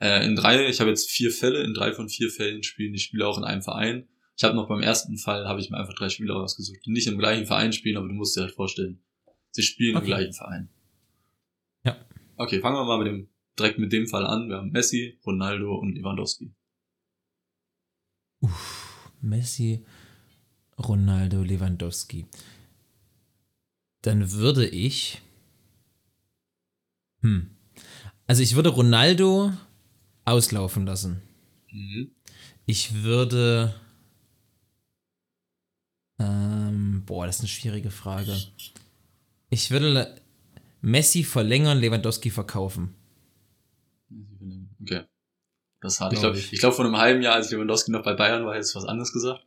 Äh, in drei, ich habe jetzt vier Fälle, in drei von vier Fällen spielen die Spieler auch in einem Verein. Ich habe noch beim ersten Fall, habe ich mir einfach drei Spieler ausgesucht, die nicht im gleichen Verein spielen, aber du musst dir halt vorstellen, sie spielen Okay. im gleichen Verein. Ja. Okay, fangen wir mal mit dem, direkt mit dem Fall an. Wir haben Messi, Ronaldo und Lewandowski. Messi, Ronaldo, Lewandowski. Dann würde ich. Hm. Also ich würde Ronaldo auslaufen lassen. Mhm. Ich würde. Ähm, boah, das ist eine schwierige Frage. Ich würde Messi verlängern, Lewandowski verkaufen. Okay. Das hart. Ich Glaub glaube, ich. glaube, vor einem halben Jahr, als Lewandowski noch bei Bayern war, hättest du was anderes gesagt.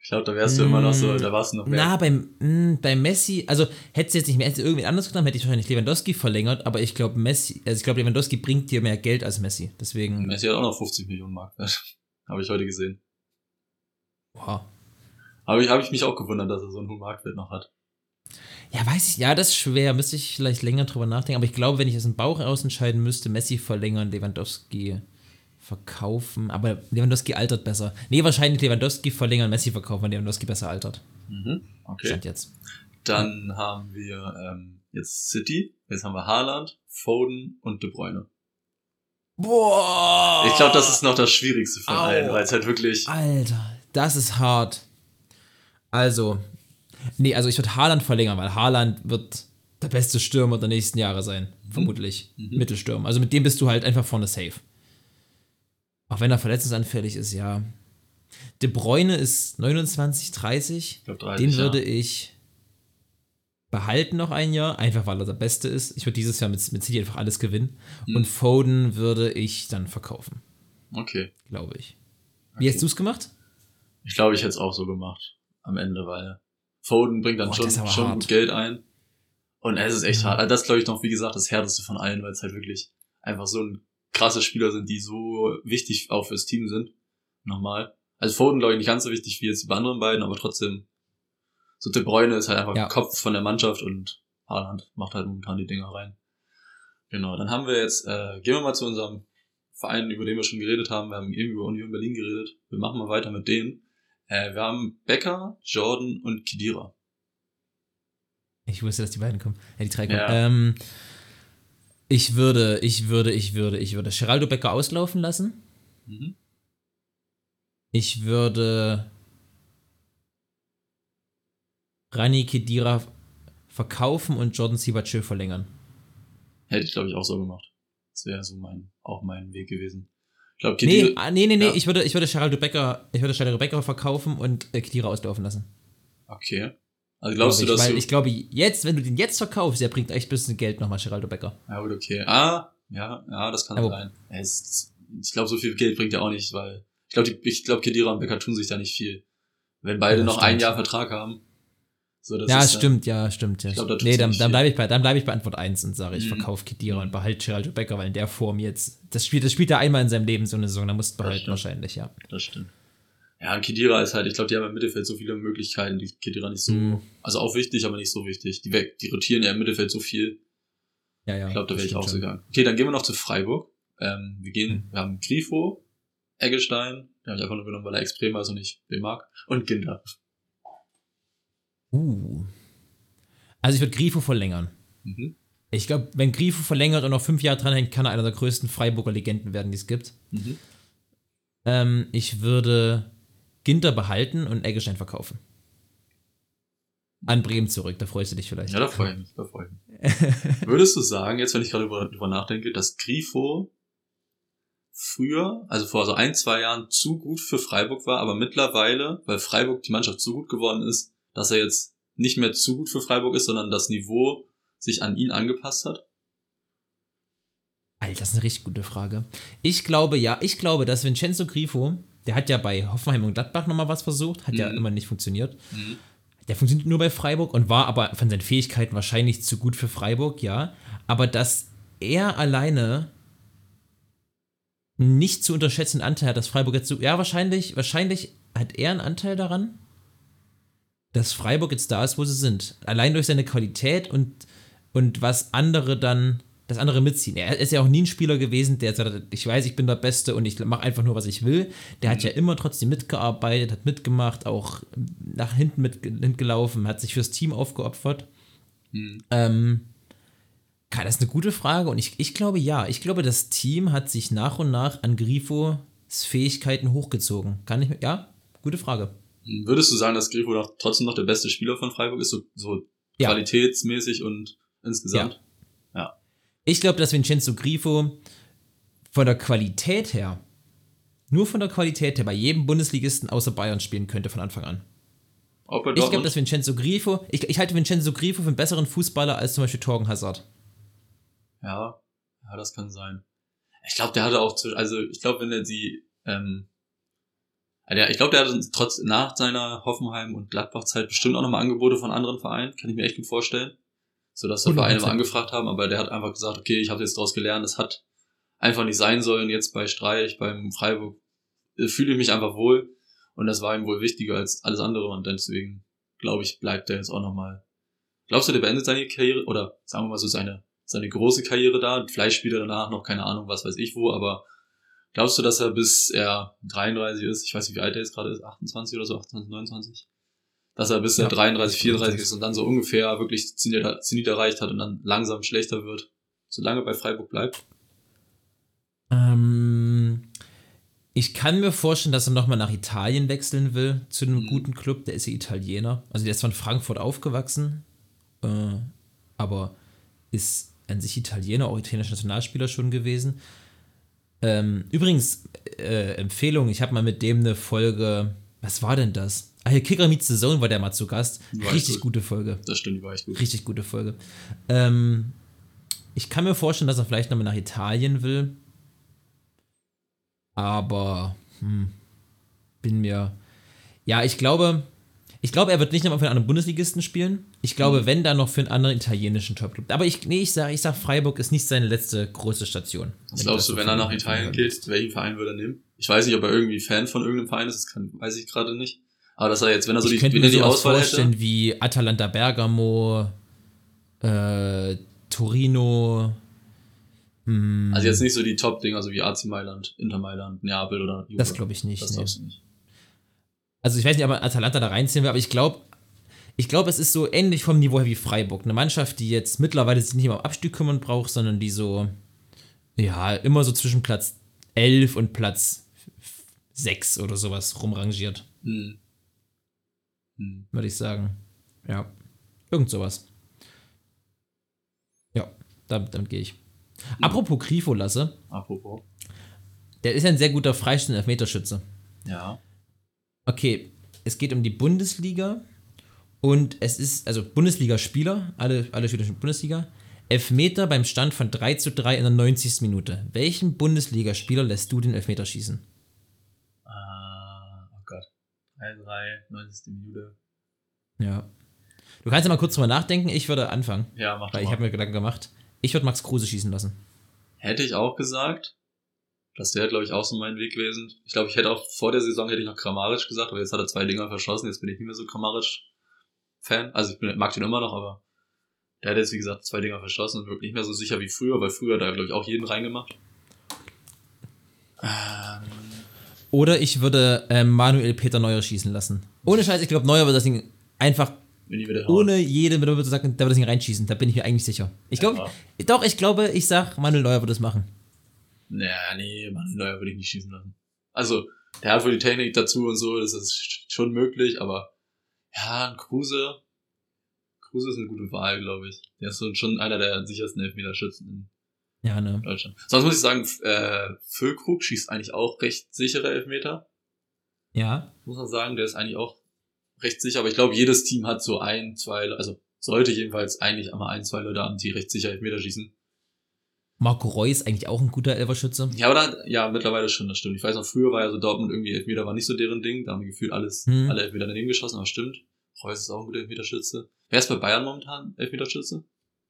Ich glaube, da wärst du immer noch so, da warst du noch mehr. Na, beim, mh, bei Messi, also hättest du jetzt nicht mehr irgendwie anders getan, hätte ich wahrscheinlich Lewandowski verlängert, aber ich glaube, Messi, also ich glaube, Lewandowski bringt dir mehr Geld als Messi. Deswegen. Messi hat auch noch 50 Millionen Mark. [LAUGHS] wert. Habe ich heute gesehen. Wow. Habe ich, habe ich mich auch gewundert, dass er so einen hohen Marktwert noch hat. Ja, weiß ich, ja, das ist schwer. Müsste ich vielleicht länger drüber nachdenken. Aber ich glaube, wenn ich aus dem Bauch heraus entscheiden müsste, Messi verlängern, Lewandowski verkaufen. Aber Lewandowski altert besser. Nee, wahrscheinlich Lewandowski verlängern, Messi verkaufen, weil Lewandowski besser altert. Mhm. Okay. Stand jetzt. Dann haben wir ähm, jetzt City, jetzt haben wir Haaland, Foden und De Bruyne. Boah! Ich glaube, das ist noch das Schwierigste von Au. allen, weil es halt wirklich. Alter, das ist hart. Also, nee, also ich würde Haaland verlängern, weil Haaland wird der beste Stürmer der nächsten Jahre sein. Vermutlich. Mhm. Mittelstürmer. Also mit dem bist du halt einfach vorne safe. Auch wenn er verletzungsanfällig ist, ja. De Bruyne ist 29, 30. Ich glaube, 30 Den würde Jahre. ich behalten noch ein Jahr, einfach weil er der Beste ist. Ich würde dieses Jahr mit, mit City einfach alles gewinnen. Mhm. Und Foden würde ich dann verkaufen, Okay. glaube ich. Wie hast du es gemacht? Ich glaube, ich hätte es auch so gemacht am Ende, weil Foden bringt dann Boah, schon, schon gut Geld ein. Und es ist echt Mhm. hart. Also das glaube ich noch, wie gesagt, das härteste von allen, weil es halt wirklich einfach so ein krasse Spieler sind, die so wichtig auch fürs Team sind. Nochmal. Also Foden glaube ich nicht ganz so wichtig wie jetzt die anderen beiden, aber trotzdem. So De Bruyne ist halt einfach Ja. der Kopf von der Mannschaft und Haaland macht halt momentan die Dinger rein. Genau, dann haben wir jetzt, äh, gehen wir mal zu unserem Verein, über den wir schon geredet haben. Wir haben eben über Union Berlin geredet. Wir machen mal weiter mit denen. Äh, wir haben Becker, Jordan und Kidira. Ich wusste, dass die beiden kommen. Ja, die drei kommen. Ja. Ähm, ich würde, ich würde, ich würde, ich würde Geraldo Becker auslaufen lassen. Mhm. Ich würde Rani Kedira verkaufen und Jordan Sibachö verlängern. Hätte ich, glaube ich, auch so gemacht. Das wäre so mein, auch mein Weg gewesen. Ich glaube, Nee, ah, nee, nee, nee, Ja. ich würde, ich würde Geraldo Becker, ich würde Geraldo Becker verkaufen und äh, Kedira auslaufen lassen. okay. Also glaubst du, Glaub ich, dass weil du, ich glaube, jetzt, wenn du den jetzt verkaufst, der bringt echt ein bisschen Geld nochmal, Geraldo Becker. ja gut, okay. Ah, ja, ja, das kann Aber- sein. Es, ich glaube, so viel Geld bringt er auch nicht, weil ich glaube, ich glaube, Kedira und Becker tun sich da nicht viel. Wenn beide Ja, noch ein stimmt. Jahr Vertrag haben. So, das ja, äh, stimmt, ja, stimmt. Ja. Tut's nee, dann, dann bleibe ich, bei, dann ich bei Antwort 1 und sage, ich Mhm. verkaufe Kedira und behalte Geraldo Becker, weil in der Form jetzt, das spielt, das spielt er einmal in seinem Leben so eine Saison, da musst du behalten stimmt. wahrscheinlich, ja. Das stimmt. Ja, und Kedira ist halt, ich glaube, die haben im Mittelfeld so viele Möglichkeiten, die Kedira nicht so, Mhm. also auch wichtig, aber nicht so wichtig. Die, weg, die rotieren ja im Mittelfeld so viel. Ja, ja. Ich glaube, da wäre ich stimmt auch gegangen. Okay, dann gehen wir noch zu Freiburg. Ähm, wir gehen, Mhm. wir haben Grifo, Eggestein, den habe ich einfach nur genommen, weil er extremer ist und ich den mag. Und Ginter. Uh. Also ich würde Grifo verlängern. Mhm. Ich glaube, wenn Grifo verlängert und noch fünf Jahre dranhängt, kann er einer der größten Freiburger Legenden werden, die es gibt. Mhm. Ähm, ich würde Ginter behalten und Eggestein verkaufen. An Bremen zurück, da freust du dich vielleicht. Ja, da freue ich mich. Da freu ich mich. [LAUGHS] Würdest du sagen, jetzt wenn ich gerade über, drüber nachdenke, dass Grifo früher, also vor so ein, zwei Jahren, zu gut für Freiburg war, aber mittlerweile, weil Freiburg die Mannschaft zu gut geworden ist, dass er jetzt nicht mehr zu gut für Freiburg ist, sondern das Niveau sich an ihn angepasst hat? Alter, das ist eine richtig gute Frage. Ich glaube, ja, ich glaube, dass Vincenzo Grifo, der hat ja bei Hoffenheim und Gladbach nochmal was versucht, hat ja Mhm. immer nicht funktioniert. Mhm. Der funktioniert nur bei Freiburg und war aber von seinen Fähigkeiten wahrscheinlich zu gut für Freiburg, ja. Aber dass er alleine nicht zu unterschätzenden Anteil hat, dass Freiburg jetzt so, ja, wahrscheinlich, wahrscheinlich hat er einen Anteil daran, dass Freiburg jetzt da ist, wo sie sind. Allein durch seine Qualität und, und was andere dann, das andere mitziehen. Er ist ja auch nie ein Spieler gewesen, der sagt, ich weiß, ich bin der Beste und ich mache einfach nur, was ich will. Der hat ja immer trotzdem mitgearbeitet, hat mitgemacht, auch nach hinten mitgelaufen, hat sich fürs Team aufgeopfert. Mhm. Ähm, das ist eine gute Frage und ich, ich glaube ja. Ich glaube, das Team hat sich nach und nach an Grifos Fähigkeiten hochgezogen. Kann ich, ja, gute Frage. Würdest du sagen, dass Grifo noch, trotzdem noch der beste Spieler von Freiburg ist, so, so Ja. qualitätsmäßig und insgesamt? Ich glaube, dass Vincenzo Grifo von der Qualität her, nur von der Qualität her, bei jedem Bundesligisten außer Bayern spielen könnte von Anfang an. Ich glaube, dass Vincenzo Grifo, ich, ich halte Vincenzo Grifo für einen besseren Fußballer als zum Beispiel Torgen Hazard. Ja, ja, das kann sein. Ich glaube, der hatte auch, also ich glaube, wenn er die, ähm, der, ich glaube, der hatte trotz nach seiner Hoffenheim und Gladbach-Zeit bestimmt auch nochmal Angebote von anderen Vereinen, kann ich mir echt gut vorstellen. So dass da Vereine mal 100%. angefragt haben, aber der hat einfach gesagt, okay, ich habe jetzt daraus gelernt, das hat einfach nicht sein sollen. Jetzt bei Streich, beim Freiburg äh, fühle ich mich einfach wohl und das war ihm wohl wichtiger als alles andere und deswegen glaube ich, bleibt er jetzt auch nochmal. Glaubst du, der beendet seine Karriere oder sagen wir mal so seine seine große Karriere da. Vielleicht spielt er danach noch keine Ahnung, was weiß ich wo, aber glaubst du, dass er bis er 33 ist, ich weiß nicht, wie alt er jetzt gerade ist, 28 oder so, 28, 29? Dass er bis er Ja, 33, ich 34 glaub, ist und dann so ungefähr wirklich Zenit, erreicht hat und dann langsam schlechter wird, solange bei Freiburg bleibt? Ähm, ich kann mir vorstellen, dass er nochmal nach Italien wechseln will, zu einem Mhm. guten Club. Der ist ja Italiener. Also der ist in Frankfurt aufgewachsen, äh, aber ist an sich Italiener, auch italienischer Nationalspieler schon gewesen. Ähm, übrigens, äh, Empfehlung, ich habe mal mit dem eine Folge, was war denn das? Ah, hier Kicker Meets the Zone war der mal zu Gast. Richtig echt gute Folge. Das stimmt, die war echt gut. Richtig gute Folge. Ähm, ich kann mir vorstellen, dass er vielleicht nochmal nach Italien will. Aber, hm, bin mir. Ja, ich glaube, ich glaube, er wird nicht nochmal für einen anderen Bundesligisten spielen. Ich glaube, wenn dann noch für einen anderen italienischen Topclub. Aber ich, nee, ich sag, ich sag, Freiburg ist nicht seine letzte große Station. Was glaubst du, wenn er nach Italien geht, welchen Verein würde er nehmen? Ich weiß nicht, ob er irgendwie Fan von irgendeinem Verein ist, das kann, weiß ich gerade nicht. Aber dass er jetzt, wenn er so ich die, könnte wenn mir die Auswahl vorstellen hätte, wie Atalanta Bergamo, äh, Torino. hm, also jetzt nicht so die Top-Dinger, so wie AC Mailand, Inter Mailand, Neapel oder Juve. das glaube ich nicht. Das nee. glaubst du nicht. Also ich weiß nicht, ob man Atalanta da reinziehen will, aber ich glaube, ich glaube, es ist so ähnlich vom Niveau her wie Freiburg. Eine Mannschaft, die jetzt mittlerweile sich nicht mehr um Abstieg kümmern braucht, sondern die so, ja, immer so zwischen Platz 11 und Platz 6 oder sowas rumrangiert, Hm. Hm. würde ich sagen. Ja, irgend sowas. Ja, damit, damit gehe ich. Apropos Grifo lasse, Apropos. der ist ein sehr guter Freistand- und Elfmeterschütze. Ja. Okay, es geht um die Bundesliga und es ist, also Bundesligaspieler, alle, alle Spieler sind Bundesliga. Elfmeter beim Stand von 3 zu 3 in der 90. Minute. Welchen Bundesligaspieler lässt du den Elfmeter schießen? Ah, oh Gott. 3-3, 90. Minute. Ja. Du kannst ja mal kurz drüber nachdenken, ich würde anfangen, Ja, mach weil doch ich mal. habe mir Gedanken gemacht. Ich würde Max Kruse schießen lassen. Hätte ich auch gesagt. Das wäre, glaube ich, auch so mein Weg gewesen. Ich glaube, ich hätte auch vor der Saison hätte ich noch Kramaric gesagt, aber jetzt hat er zwei Dinger verschossen, jetzt bin ich nicht mehr so Kramaric-Fan. Also ich bin, mag den immer noch, aber der hat jetzt, wie gesagt, zwei Dinger verschossen und wirkt nicht mehr so sicher wie früher, weil früher hat er, glaube ich, auch jeden reingemacht. Ähm, Oder ich würde ähm, Manuel Peter Neuer schießen lassen. Ohne Scheiß, ich glaube, Neuer wird das Ding einfach ohne jede Minute zu sagen, der wird das Ding reinschießen. Da bin ich mir eigentlich sicher. Ich glaube, Ja. doch, ich glaube, ich sag, Manuel Neuer wird das machen. Naja, nee, Manuel Neuer würde ich nicht schießen lassen. Also, der hat wohl die Technik dazu und so, das ist schon möglich, aber ja, ein Kruse, Kruse ist eine gute Wahl, glaube ich. Der ist schon einer der sichersten Elfmeterschützen Ja, ne. in Deutschland. Sonst muss ich sagen, äh, Füllkrug schießt eigentlich auch recht sichere Elfmeter, Ja. muss man sagen. Der ist eigentlich auch recht sicher, aber ich glaube, jedes Team hat so ein, zwei, also sollte jedenfalls eigentlich einmal ein, zwei Leute haben, die recht sicher Elfmeter schießen. Marco Reus eigentlich auch ein guter Elverschütze. Ja, da, ja, mittlerweile schon, das stimmt. Ich weiß noch, früher war ja so Dortmund irgendwie Elfmeter war nicht so deren Ding. Da haben die gefühlt alles, Hm. alle Elfmeter daneben geschossen, aber stimmt. Reus ist auch ein guter Elfmeterschütze. Wer ist bei Bayern momentan Elfmeterschütze?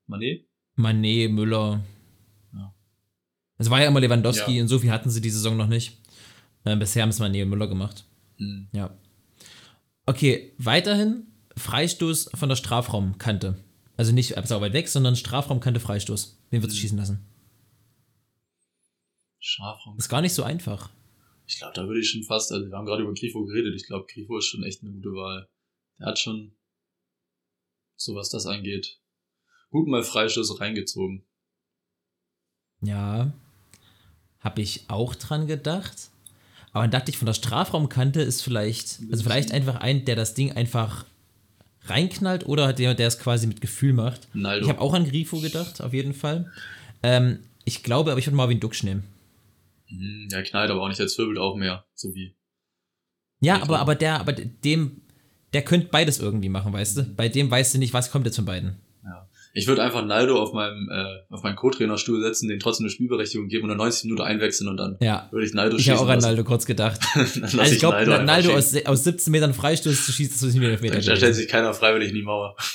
Mané? Mané, Müller. Ja. Es war ja immer Lewandowski Ja. und so viel hatten sie die Saison noch nicht. Äh, bisher haben es Mané und Müller gemacht. Hm. Ja. Okay, weiterhin Freistoß von der Strafraumkante. Also nicht sau weit weg, sondern Strafraumkante Freistoß. Wen würdest du Mhm. schießen lassen? Strafraum. Ist gar nicht so einfach. Ich glaube, da würde ich schon fast, also wir haben gerade über Grifo geredet. Ich glaube, Grifo ist schon echt eine gute Wahl. Der hat schon, so was das angeht, gut mal Freistoß reingezogen. Ja. Habe ich auch dran gedacht. Aber dann dachte ich, von der Strafraumkante ist vielleicht, also vielleicht einfach ein, der das Ding einfach reinknallt oder jemand, der es quasi mit Gefühl macht. Naldo. Ich habe auch an Grifo gedacht, auf jeden Fall. Ähm, ich glaube, aber ich würde Marvin Duksch nehmen. Hm, der knallt aber auch nicht, der zwirbelt auch mehr. So wie. Ja, aber, aber der, aber dem, der könnte beides irgendwie machen, weißt du? Bei dem weißt du nicht, was kommt jetzt von beiden. Ich würde einfach Naldo auf meinem, äh, auf meinen Co-Trainerstuhl setzen, den trotzdem eine Spielberechtigung geben und dann 90 Minuten einwechseln und dann Ja. würde ich Naldo Ich schießen habe auch an. Naldo kurz gedacht. [LAUGHS] Also ich glaube, einfach Naldo aus, aus 17 Metern Freistoß zu schießen, das ist nicht mehr Meter. Da stellt gewesen. sich keiner freiwillig in die Mauer. [LAUGHS]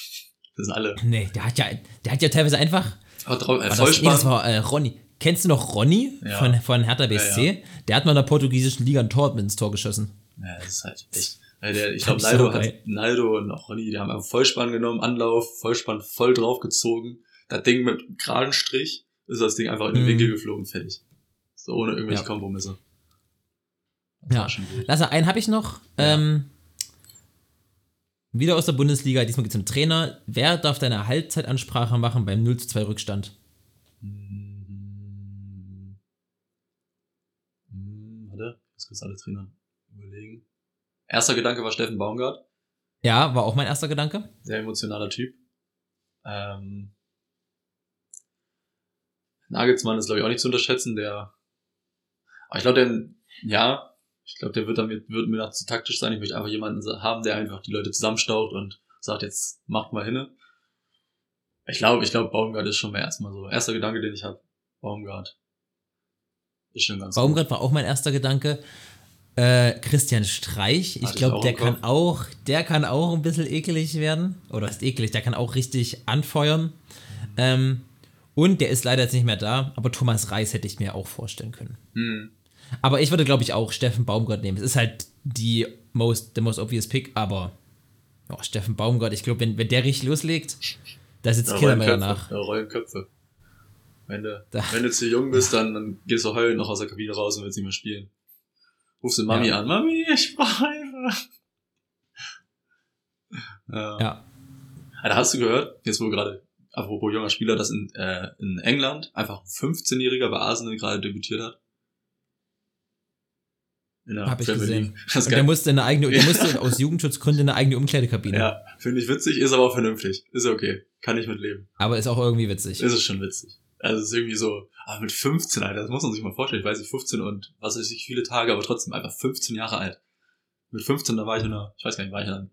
Das sind alle. Nee, der hat ja, der hat ja teilweise einfach. Aber drauf, äh, das, nee, Vollspann. das war äh, Ronny. Kennst du noch Ronny Ja. von, von Hertha BSC? Ja, Der hat mal in der portugiesischen Liga ein Tor ins Tor geschossen. Ja, das ist halt echt. Der, ich glaube, Naldo, hat, Naldo und auch Ronny, die haben einfach Vollspann genommen, Anlauf, Vollspann voll draufgezogen. Das Ding mit einem geraden Strich ist das Ding einfach in den Mhm. Winkel geflogen, fertig. So ohne irgendwelche Ja. Kompromisse. Das Ja. war schon gut. Lass mal, einen habe ich noch. Ja. Ähm, wieder aus der Bundesliga, diesmal geht es um Trainer. Wer darf deine Halbzeitansprache machen beim 0 zu 2 Rückstand? Muss kurz alle Trainer überlegen. Erster Gedanke war Steffen Baumgart. Ja, war auch mein erster Gedanke. Sehr emotionaler Typ. Ähm, Nagelsmann ist, glaube ich, auch nicht zu unterschätzen. Der, aber ich glaube, der, ja, ich glaube, der wird damit, wird mir noch zu taktisch sein. Ich möchte einfach jemanden haben, der einfach die Leute zusammenstaucht und sagt, jetzt macht mal hinne. Ich glaube, ich glaube, Baumgart ist schon mal erstmal so. Erster Gedanke, den ich habe. Baumgart. Ist schon ganz Baumgart war auch mein erster Gedanke. Äh, Christian Streich, ich glaube, der Kopf. kann auch, der kann auch ein bisschen ekelig werden. Oder ist ekelig, der kann auch richtig anfeuern. Ähm, und der ist leider jetzt nicht mehr da, aber Thomas Reis hätte ich mir auch vorstellen können. gut. Hm. Aber ich würde, glaube ich, auch Steffen Baumgart nehmen. Es ist halt die most, der most obvious pick, aber ja, Steffen Baumgart, ich glaube, wenn, wenn der richtig loslegt, da sitzt Da Killer mehr danach. Rollen Köpfe. Wenn du, Da- wenn du zu jung bist, dann, dann gehst du heulend noch aus der Kabine raus und willst nicht mehr spielen. Rufst du Mami Ja. an. Mami, ich brauche Hilfe. Ja. Ja. Da hast du gehört, jetzt wo gerade, apropos junger Spieler, dass in, äh, in England einfach ein 15-Jähriger bei Arsenal gerade debütiert hat. Hab ich gesehen. [LAUGHS] Und der musste, eine eigene, der musste [LAUGHS] aus Jugendschutzgründen eine eigene Umkleidekabine. Ja, finde ich witzig, ist aber auch vernünftig. Ist okay. Kann ich mitleben. Aber ist auch irgendwie witzig. Ist es schon witzig. Also es ist irgendwie so, aber mit 15, Alter, das muss man sich mal vorstellen. Ich weiß nicht, 15 und was weiß ich, viele Tage, aber trotzdem einfach 15 Jahre alt. Mit 15, da war ich in der, ich weiß gar nicht, war ich in der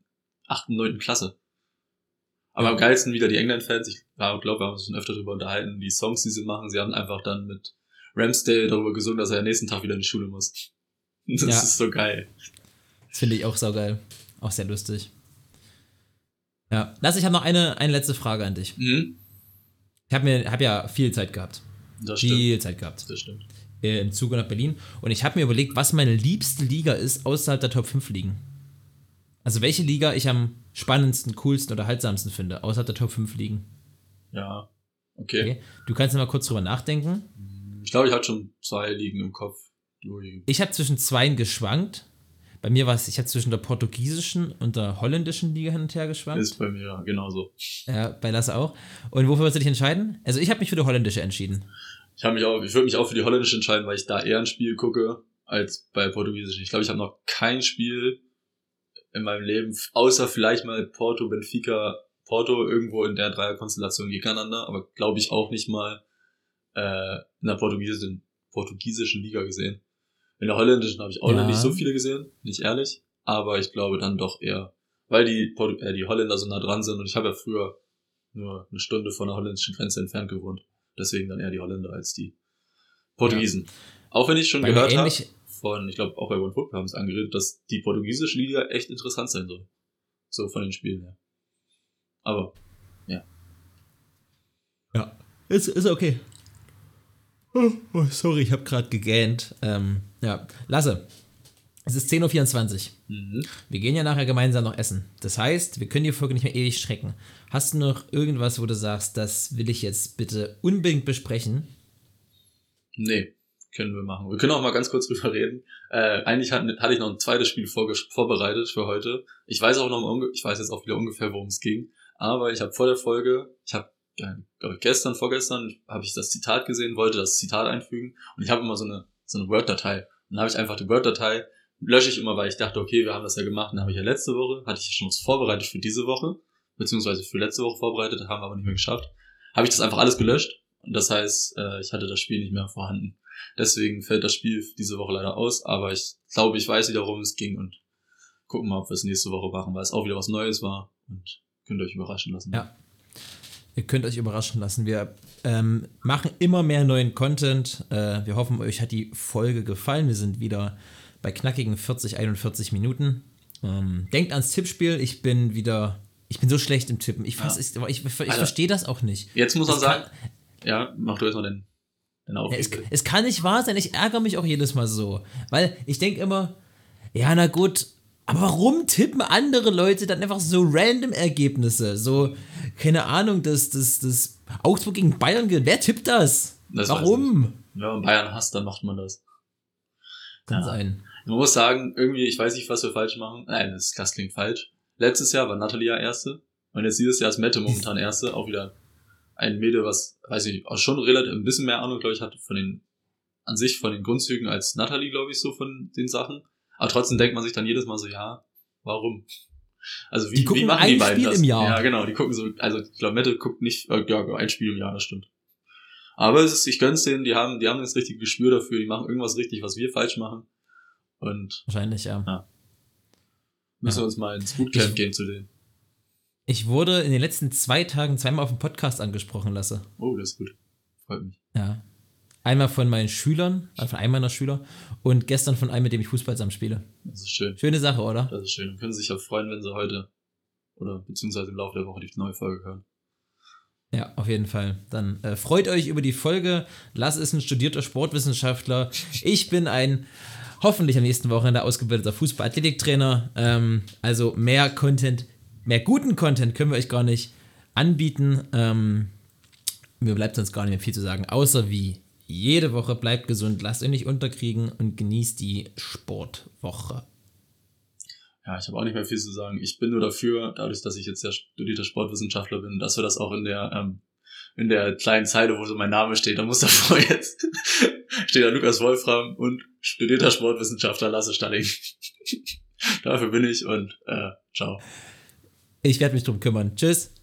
8., 9. Klasse. Aber am geilsten wieder die England-Fans, ich glaube, wir haben uns schon öfter darüber unterhalten, die Songs, die sie machen, sie haben einfach dann mit Ramsdale darüber gesungen, dass er am nächsten Tag wieder in die Schule muss. [LAUGHS] Das Ja. ist so geil. Das finde ich auch saugeil. Auch sehr lustig. Ja. Lass, ich habe noch eine, eine letzte Frage an dich. Mhm. Ich habe hab ja viel Zeit gehabt. Das stimmt. Viel Zeit gehabt. Das stimmt. Äh, Im Zuge nach Berlin. Und ich habe mir überlegt, was meine liebste Liga ist außerhalb der Top 5 Ligen. Also welche Liga ich am spannendsten, coolsten oder haltsamsten finde, außerhalb der Top 5 Ligen. Ja. Okay. Okay. Du kannst mal kurz drüber nachdenken. Ich glaube, ich hatte schon zwei Ligen im Kopf. Ich habe zwischen zweien geschwankt. Bei mir war es, ich habe zwischen der portugiesischen und der holländischen Liga hin und her geschwankt. Ist bei mir ja genauso. Ja, bei Lasse auch. Und wofür wirst du dich entscheiden? Also ich habe mich für die holländische entschieden. Ich habe mich auch, ich würde mich auch für die holländische entscheiden, weil ich da eher ein Spiel gucke als bei portugiesischen. Ich glaube, ich habe noch kein Spiel in meinem Leben, außer vielleicht mal Porto, Benfica, Porto irgendwo in der Dreierkonstellation gegeneinander, aber glaube ich auch nicht mal äh, in der portugiesischen, portugiesischen Liga gesehen. In der holländischen habe ich auch Ja. noch nicht so viele gesehen, nicht ehrlich, aber ich glaube dann doch eher, weil die, äh, die Holländer so nah dran sind und ich habe ja früher nur eine Stunde von der holländischen Grenze entfernt gewohnt. Deswegen dann eher die Holländer als die Portugiesen. Auch wenn ich schon Bei gehört habe von, ich glaube auch bei One Football haben es angeredet, dass die portugiesische Liga echt interessant sein soll. So von den Spielen her. Aber Ja. Ist, ist okay. Oh, oh, sorry, ich habe gerade gegähnt. Ähm, ja, Lasse. Es ist 10.24 Uhr. mhm. Wir gehen ja nachher gemeinsam noch essen. Das heißt, wir können die Folge nicht mehr ewig strecken. Hast du noch irgendwas, wo du sagst, das will ich jetzt bitte unbedingt besprechen? nee, können wir machen. Wir können auch mal ganz kurz drüber reden. Äh, eigentlich hatte, hatte ich noch ein zweites Spiel vorges- vorbereitet für heute. Ich weiß auch noch ich weiß jetzt auch wieder ungefähr, worum es ging. Aber ich habe vor der Folge, ich habe glaube ich gestern, vorgestern, habe ich das Zitat gesehen, wollte das Zitat einfügen und ich habe immer so eine so eine Word-Datei. Dann habe ich einfach die Word-Datei lösche ich immer, weil ich dachte, okay, wir haben das ja gemacht. Dann habe ich ja letzte Woche, hatte ich ja schon was vorbereitet für diese Woche, beziehungsweise für letzte Woche vorbereitet, haben wir aber nicht mehr geschafft. Habe ich das einfach alles gelöscht und das heißt, äh, ich hatte das Spiel nicht mehr vorhanden. Deswegen fällt das Spiel diese Woche leider aus, aber ich glaube, ich weiß wieder, worum es ging und gucken mal, ob wir es nächste Woche machen, weil es auch wieder was Neues war und könnt euch überraschen lassen. Ja. Ihr könnt euch überraschen lassen. Wir ähm, machen immer mehr neuen Content. Äh, wir hoffen, euch hat die Folge gefallen. Wir sind wieder bei knackigen 40, 41 Minuten. Ähm, denkt ans Tippspiel. Ich bin wieder. Ich bin so schlecht im Tippen. Ich, fass- ich, ich, ich, Alter. verstehe das auch nicht. Jetzt muss man Es sagen, ja, mach du erstmal den, den Ja, es, Aufruf. es kann nicht wahr sein, ich ärgere mich auch jedes Mal so. Weil ich denke immer, ja, na gut, aber warum tippen andere Leute dann einfach so random Ergebnisse? So, keine Ahnung, dass das, das Augsburg gegen Bayern. Wer tippt das? Das warum? Wenn man Bayern hasst, dann macht man das. Kann Ja. sein. Man muss sagen, irgendwie, ich weiß nicht, was wir falsch machen. Nein, das, das klingt falsch. Letztes Jahr war Natalie ja Erste. Und jetzt dieses Jahr ist Mette momentan Erste. Auch wieder ein Mädel, was, weiß ich, auch schon relativ ein bisschen mehr Ahnung, glaube ich, hat von den, an sich von den Grundzügen als Natalie, glaube ich, so von den Sachen. Aber trotzdem denkt man sich dann jedes Mal so, ja, warum? Also wie, Die gucken wie machen ein die beiden Spiel das? im Jahr. Ja, genau, die gucken so, also ich glaube, Mette guckt nicht, äh, ja, ein Spiel im Jahr, das stimmt. Aber es ist, ich gönn's denen, die haben, die haben das richtige Gespür dafür, die machen irgendwas richtig, was wir falsch machen. Und Wahrscheinlich, ja. müssen Ja. wir uns mal ins Bootcamp Ich- gehen zu denen. Ich wurde in den letzten zwei Tagen zweimal auf dem Podcast angesprochen lasse. Oh, das ist gut. Freut mich. Ja. Einmal von meinen Schülern, äh, von einem meiner Schüler und gestern von einem, mit dem ich Fußball zusammen spiele. Das ist schön. Schöne Sache, oder? Das ist schön. Und können sich ja freuen, wenn sie heute oder beziehungsweise im Laufe der Woche die neue Folge hören. Ja, auf jeden Fall. Dann äh, freut euch über die Folge. Lass ist ein studierter Sportwissenschaftler. Ich bin ein hoffentlich am nächsten Wochenende ausgebildeter Fußball-Athletiktrainer. Ähm, also mehr Content, mehr guten Content können wir euch gar nicht anbieten. Ähm, mir bleibt sonst gar nicht mehr viel zu sagen, außer wie jede Woche bleibt gesund, lasst euch nicht unterkriegen und genießt die Sportwoche. Ja, ich habe auch nicht mehr viel zu sagen. Ich bin nur dafür, dadurch, dass ich jetzt ja studierter Sportwissenschaftler bin, dass wir das auch in der ähm, in der kleinen Zeile, wo so mein Name steht, da muss [LAUGHS] davor jetzt steht da Lukas Wolfram und studierter Sportwissenschaftler Lasse Stalling. [LAUGHS] Dafür bin ich und äh, ciao. Ich werde mich drum kümmern. Tschüss.